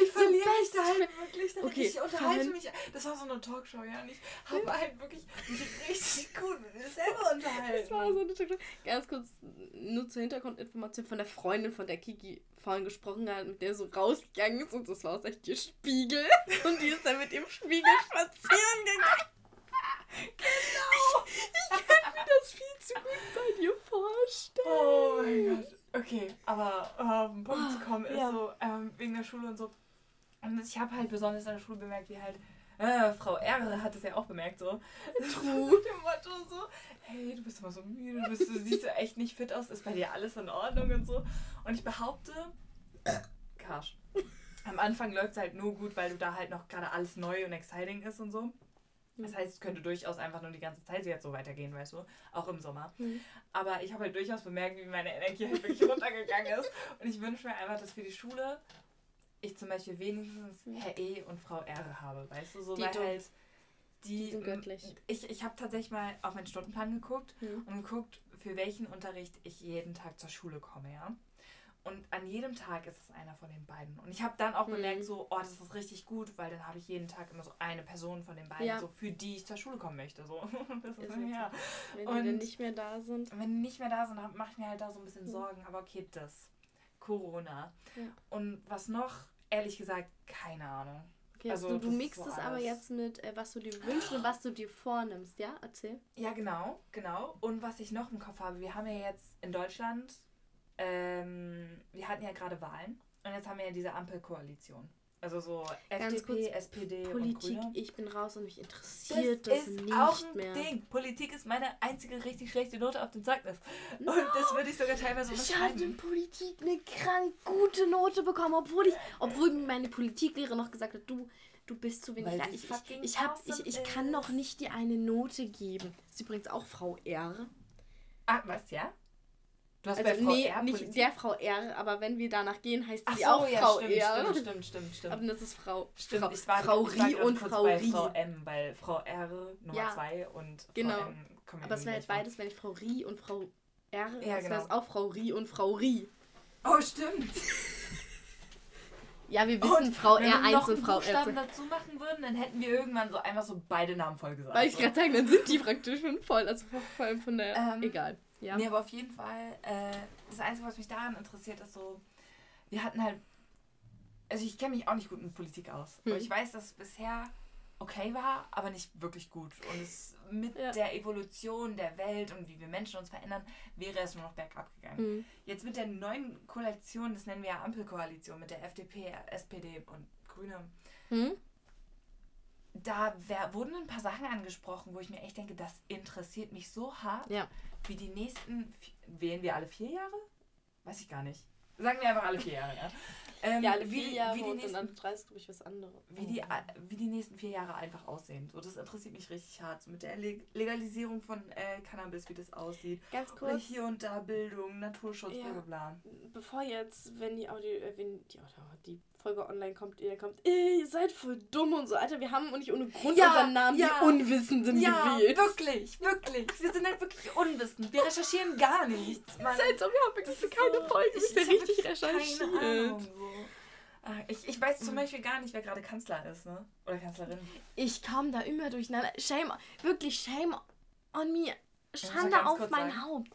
Ich verliere mich da halt wirklich. darin. Okay, ich unterhalte Fabian- mich. Das war so eine Talkshow, ja. Und ich habe halt wirklich mich richtig gut selber unterhalten. Das war so eine Talkshow. Ganz kurz, nur zur Hintergrundinformation von der Freundin, von der Kiki vorhin gesprochen hat, mit der so rausgegangen ist. Und das war aus echt ihr Spiegel. Und die ist dann mit dem Spiegel spazieren gegangen. Genau! Ich, ich kann mir das viel zu gut bei dir vorstellen. Oh mein Gott. Okay, aber auf den Punkt zu kommen ist ja. so, ähm, wegen der Schule und so. Und ich habe halt besonders in der Schule bemerkt, wie halt, äh, Frau R. hat es ja auch bemerkt, so. True. Mit dem Motto so, hey, du bist immer so müde, du, bist, du siehst so echt nicht fit aus, ist bei dir alles in Ordnung und so. Und ich behaupte, Karsch. Am Anfang läuft es halt nur gut, weil du da halt noch gerade alles neu und exciting ist und so. Das heißt, es könnte durchaus einfach nur die ganze Zeit jetzt so weitergehen, weißt du? Auch im Sommer. Mhm. Aber ich habe halt durchaus bemerkt, wie meine Energie halt wirklich runtergegangen ist. Und ich wünsche mir einfach, dass für die Schule ich zum Beispiel wenigstens Herr E und Frau R habe, weißt du? So, weil Dito. halt die. Die sind göttlich. Ich, ich habe tatsächlich mal auf meinen Stundenplan geguckt Mhm. und geguckt, für welchen Unterricht ich jeden Tag zur Schule komme, ja. Und an jedem Tag ist es einer von den beiden. Und ich habe dann auch Mhm. gemerkt, so, oh, das ist richtig gut, weil dann habe ich jeden Tag immer so eine Person von den beiden, Ja. so für die ich zur Schule kommen möchte. So. Das ist, Ist ja. Wenn Und- die dann nicht mehr da sind. Wenn die nicht mehr da sind, mache ich mir halt da so ein bisschen Mhm. Sorgen. Aber okay, das. Corona. Ja. Und was noch? Ehrlich gesagt, keine Ahnung. Okay, Also, also, du ist mixt so es aber jetzt mit, äh, was du dir wünschst und was du dir vornimmst, ja? Erzähl. Ja, genau, genau. Und was ich noch im Kopf habe, wir haben ja jetzt in Deutschland, ähm, wir hatten ja gerade Wahlen und jetzt haben wir ja diese Ampelkoalition. Also so Ganz FDP, kurz, SPD und Politik, ich bin raus und mich Das interessiert das, ist nicht auch ein mehr. Ding. Politik ist meine einzige richtig schlechte Note auf dem Zeugnis. Und das würde ich sogar teilweise Ich habe in. Politik eine krank gute Note bekommen, obwohl ich, obwohl meine Politiklehrer noch gesagt hat, du, du bist zu wenig Weil Ich, ich, ich, hab, ich, ich kann ist. noch nicht dir eine Note geben. Das ist übrigens auch Frau R. Ah, was, ja? Du hast Also bei Frau nee, R nicht der Frau R, aber wenn wir danach gehen, heißt Ach sie so, auch ja, Frau stimmt, R. stimmt, stimmt, stimmt, stimmt. Aber das ist Frau, Stimmt, Frau, ich war, Frau ich war und Frau bei Rie. Frau M, weil Frau R Nummer Ja, 2 und Frau genau. M kommen Aber es wäre halt beides, wenn ich Frau Rie und Frau R, Ja, das wäre genau. auch Frau Rie und Frau Rie. Oh, stimmt. Ja, wir wissen Frau wenn wir R1 noch und Frau Buchstaben R2. dazu machen würden, dann hätten wir irgendwann so einfach so beide Namen voll gesagt. Weil ich gerade sagen, dann sind die praktisch schon voll. Also vor allem von der. Ähm, egal. Ja. Nee, aber auf jeden Fall, äh, das Einzige, was mich daran interessiert, ist so, wir hatten halt, also ich kenne mich auch nicht gut mit Politik aus. Hm. Aber ich weiß, dass es bisher okay war, aber nicht wirklich gut. Und es mit Ja. der Evolution der Welt und wie wir Menschen uns verändern, wäre es nur noch bergab gegangen. Mhm. Jetzt mit der neuen Koalition, das nennen wir ja Ampelkoalition, mit der FDP, SPD und Grüne, Hm? da wär, wurden ein paar Sachen angesprochen, wo ich mir echt denke, das interessiert mich so hart, Ja. Wie die nächsten, wählen wir alle vier Jahre? Weiß ich gar nicht. Sagen wir einfach alle vier Jahre, ja. Ähm, Ja, alle wie, vier die- Jahre wie die und nächsten, dann dreist glaube ich was anderes. wie die, wie die nächsten vier Jahre einfach aussehen. So, das interessiert mich richtig hart. So mit der Leg- Legalisierung von äh, Cannabis, wie das aussieht. Ganz Oder kurz, hier und da Bildung, Naturschutz, Ja. bla bla bla. bevor jetzt, wenn die Audio, äh, wenn die, Audio, die Folge online kommt, ihr kommt, ey, ihr seid voll dumm und so. Alter, wir haben nicht ohne Grund Ja, unseren Namen ja. die Unwissenden Ja, gewählt. wirklich, wirklich. Wir sind halt wirklich unwissend. Wir recherchieren gar nichts. Man, Das ist als ob wir haben wirklich keine so- Folge ich- ich richtig wirklich keine recherchiert. Ahnung, so. Ah, Ich, ich weiß zum Beispiel gar nicht, wer gerade Kanzler ist, ne? Oder Kanzlerin. Ich komme da immer durcheinander. Shame, wirklich shame on me. Schande auf mein sagen. Haupt.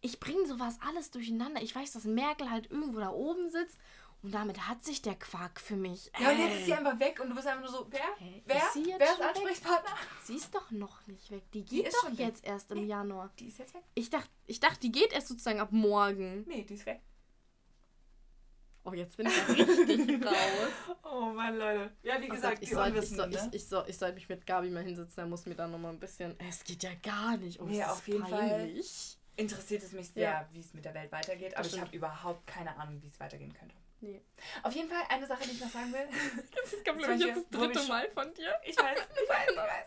Ich bringe sowas alles durcheinander. Ich weiß, dass Merkel halt irgendwo da oben sitzt und damit hat sich der Quark für mich. Ja, und jetzt ist Ey. sie einfach weg und du bist einfach nur so, wer? Hä, Wer? ist sie jetzt wer ist schon weg? Ansprechpartner? Sie ist doch noch nicht weg. Die Die geht ist doch schon weg. jetzt erst im Nee. Januar. Die ist jetzt weg? Ich dachte, ich dachte, die geht erst sozusagen ab morgen. Nee, die ist weg. Oh, jetzt bin ich richtig raus. Oh Mann, Leute. Ja, wie Oh gesagt, Gott, ich, die soll, ich, soll, ne? ich, ich, soll, ich soll mich mit Gabi mal hinsetzen, er muss mir dann nochmal ein bisschen. Es geht ja gar nicht. Oh, Nee, auf jeden peinlich. Interessiert es mich sehr, Ja. wie es mit der Welt weitergeht, aber ich habe überhaupt keine Ahnung, wie es weitergehen könnte. Nee. Auf jeden Fall eine Sache, die ich noch sagen will. Das ist, glaube ich, jetzt das dritte Mal von dir. Ich weiß, ich weiß, ich weiß.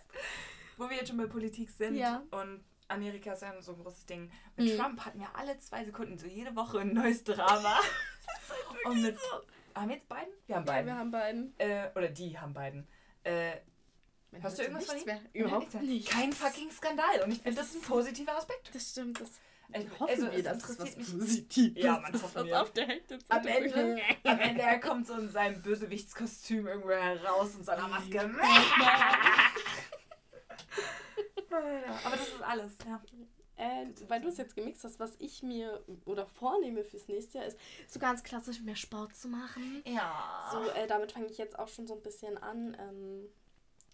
Wo wir jetzt schon bei Politik sind Ja. und Amerika ist ja so ein großes Ding. Mit Mhm. Trump hatten wir alle zwei Sekunden so jede Woche ein neues Drama. Und mit. Haben wir jetzt beiden? Wir haben Ja, beiden. wir haben beiden. äh, oder die haben beiden. Äh, Hörst du irgendwas von nichts ihm? mehr. Überhaupt nichts. nicht. kein fucking Skandal. Und ich finde, das ist ein positiver Aspekt. Das stimmt. Das Also, hoffen also, wir, interessiert was mich. Positives Ja, man ist, hoffen was auf der Hälfte Am Ende, am Ende er kommt so in seinem Bösewichtskostüm irgendwo heraus und seiner Maske. Aber das ist alles, ja. Äh, weil du es jetzt gemixt hast, was ich mir oder vornehme fürs nächste Jahr ist, so ganz klassisch mehr Sport zu machen. Ja. So, äh, damit fange ich jetzt auch schon so ein bisschen an, ähm,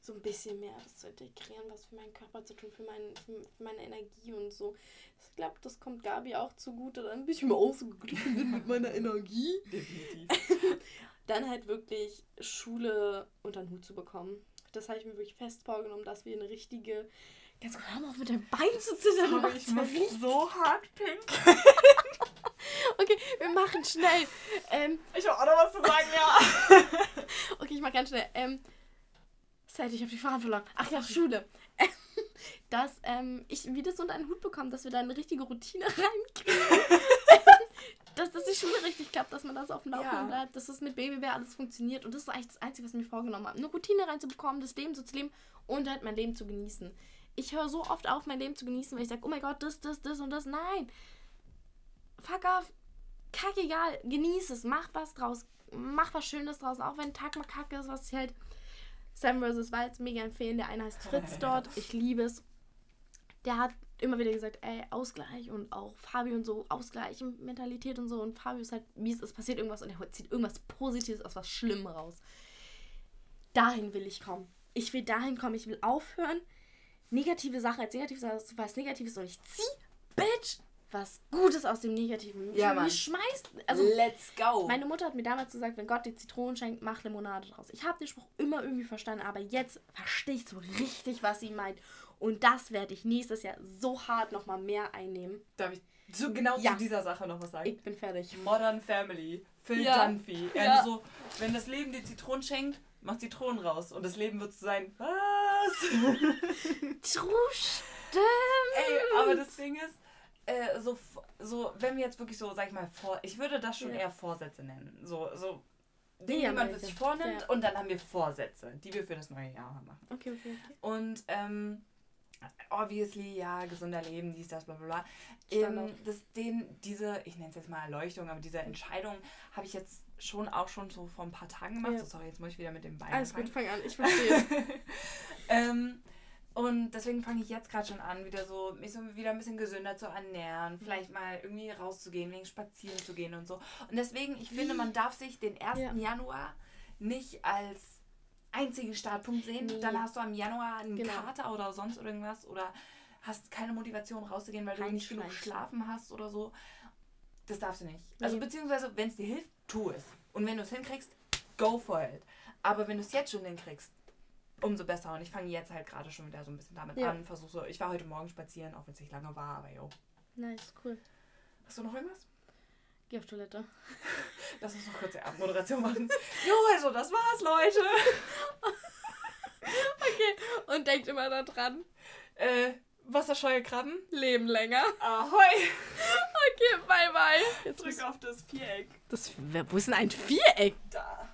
so ein bisschen mehr das zu integrieren, was für meinen Körper zu tun, für, mein, für, für meine Energie und so. Ich glaube, das kommt Gabi auch zugute, dann ein bisschen mehr ausgeglichen bin mit meiner Energie. Definitiv. Dann halt wirklich Schule unter den Hut zu bekommen. Das habe ich mir wirklich fest vorgenommen, dass wir eine richtige. Ganz kurz, hör mal auf mit deinem Bein zu zittern. Sorry, ich muss richtig- so hart pink. Okay, wir machen schnell. Ähm, Ich habe auch noch was zu sagen, ja. Okay, ich mach ganz schnell. Ähm, Sad, ich habe die Faden verloren. Ach ja, Schule. Dass ähm, ich wieder so unter einen Hut bekomme, dass wir da eine richtige Routine reinkriegen. dass, dass die Schule richtig klappt, dass man das auf dem Laufenden Ja. bleibt, dass das mit Babybär alles funktioniert. Und das ist eigentlich das Einzige, was ich mir vorgenommen habe. Eine Routine reinzubekommen, das Leben so zu leben und halt mein Leben zu genießen. Ich höre so oft auf, mein Leben zu genießen, weil ich sage, oh mein Gott, das, das, das und das. Nein. Fuck off. Kackegal. Genieß es. Mach was draus. Mach was Schönes draus. Auch wenn ein Tag mal kacke ist, was ich halt Sam vs. Wild mega empfehlen. Der eine heißt Fritz dort. Ich liebe es. Der hat immer wieder gesagt, ey, Ausgleich und auch Fabio und so, Ausgleich und Mentalität und so. Und Fabio ist halt, wie es, es passiert irgendwas und er zieht irgendwas Positives aus was Schlimmem raus. Dahin will ich kommen. Ich will dahin kommen. Ich will aufhören, negative Sachen als negativ was Negatives und ich zieh, Bitch, was Gutes aus dem Negativen. Ja, Ich- Mann. Ich schmeiß, also Let's go. meine Mutter hat mir damals gesagt, wenn Gott dir Zitronen schenkt, mach Limonade draus. Ich habe den Spruch immer irgendwie verstanden, aber jetzt verstehe ich so richtig, was sie meint. Und das werde ich nächstes Jahr so hart nochmal mehr einnehmen. Darf ich zu, genau Ja. zu dieser Sache noch was sagen? Ich bin fertig. Modern Family. Phil Ja. Dunphy. Ja. Ja. So, wenn das Leben dir Zitronen schenkt, mach Zitronen raus. Und das Leben wird so sein, was? True, stimmt. Ey, aber das Ding ist, äh, so, so, wenn wir jetzt wirklich so, sag ich mal, vor, ich würde das schon Ja. eher Vorsätze nennen. So, so Dinge, Ja, die man sich ich. vornimmt Ja. und dann haben wir Vorsätze, die wir für das neue Jahr machen. Okay, okay, okay. Und ähm, obviously, ja, gesunder Leben, dies, das, bla bla bla. Ähm, das, den, diese, ich nenne es jetzt mal Erleuchtung, aber diese Entscheidung habe ich jetzt schon auch schon so vor ein paar Tagen gemacht. Ja. So, sorry, jetzt muss ich wieder mit dem Bein Alles gut, fang an, ich verstehe. ähm, und deswegen fange ich jetzt gerade schon an, wieder so, mich so wieder ein bisschen gesünder zu ernähren, vielleicht mal irgendwie rauszugehen, wegen spazieren zu gehen und so. Und deswegen, ich finde, man darf sich den 1. Ja. Januar nicht als einzigen Startpunkt sehen. Nee. Dann hast du am Januar einen genau. Kater oder sonst irgendwas oder hast keine Motivation rauszugehen, weil du nicht genug schlafen hast oder so. Das darfst du nicht. Also nee. Also beziehungsweise, wenn es dir hilft, tu es. Und wenn du es hinkriegst, go for it. Aber wenn du es jetzt schon hinkriegst, umso besser. Und ich fange jetzt halt gerade schon wieder so ein bisschen damit ja. an. Versuche so, ich war heute Morgen spazieren, auch wenn es nicht lange war, aber jo. Nice, cool. Hast du noch irgendwas? Geh auf Toilette. Lass uns noch kurz die Abmoderation machen. jo, also das war's, Leute. okay, und denkt immer daran. Äh, wasserscheue Krabben leben länger. Ahoi. Okay, bye bye. Jetzt drück auf das Viereck. Das, wo ist denn ein Viereck? Da.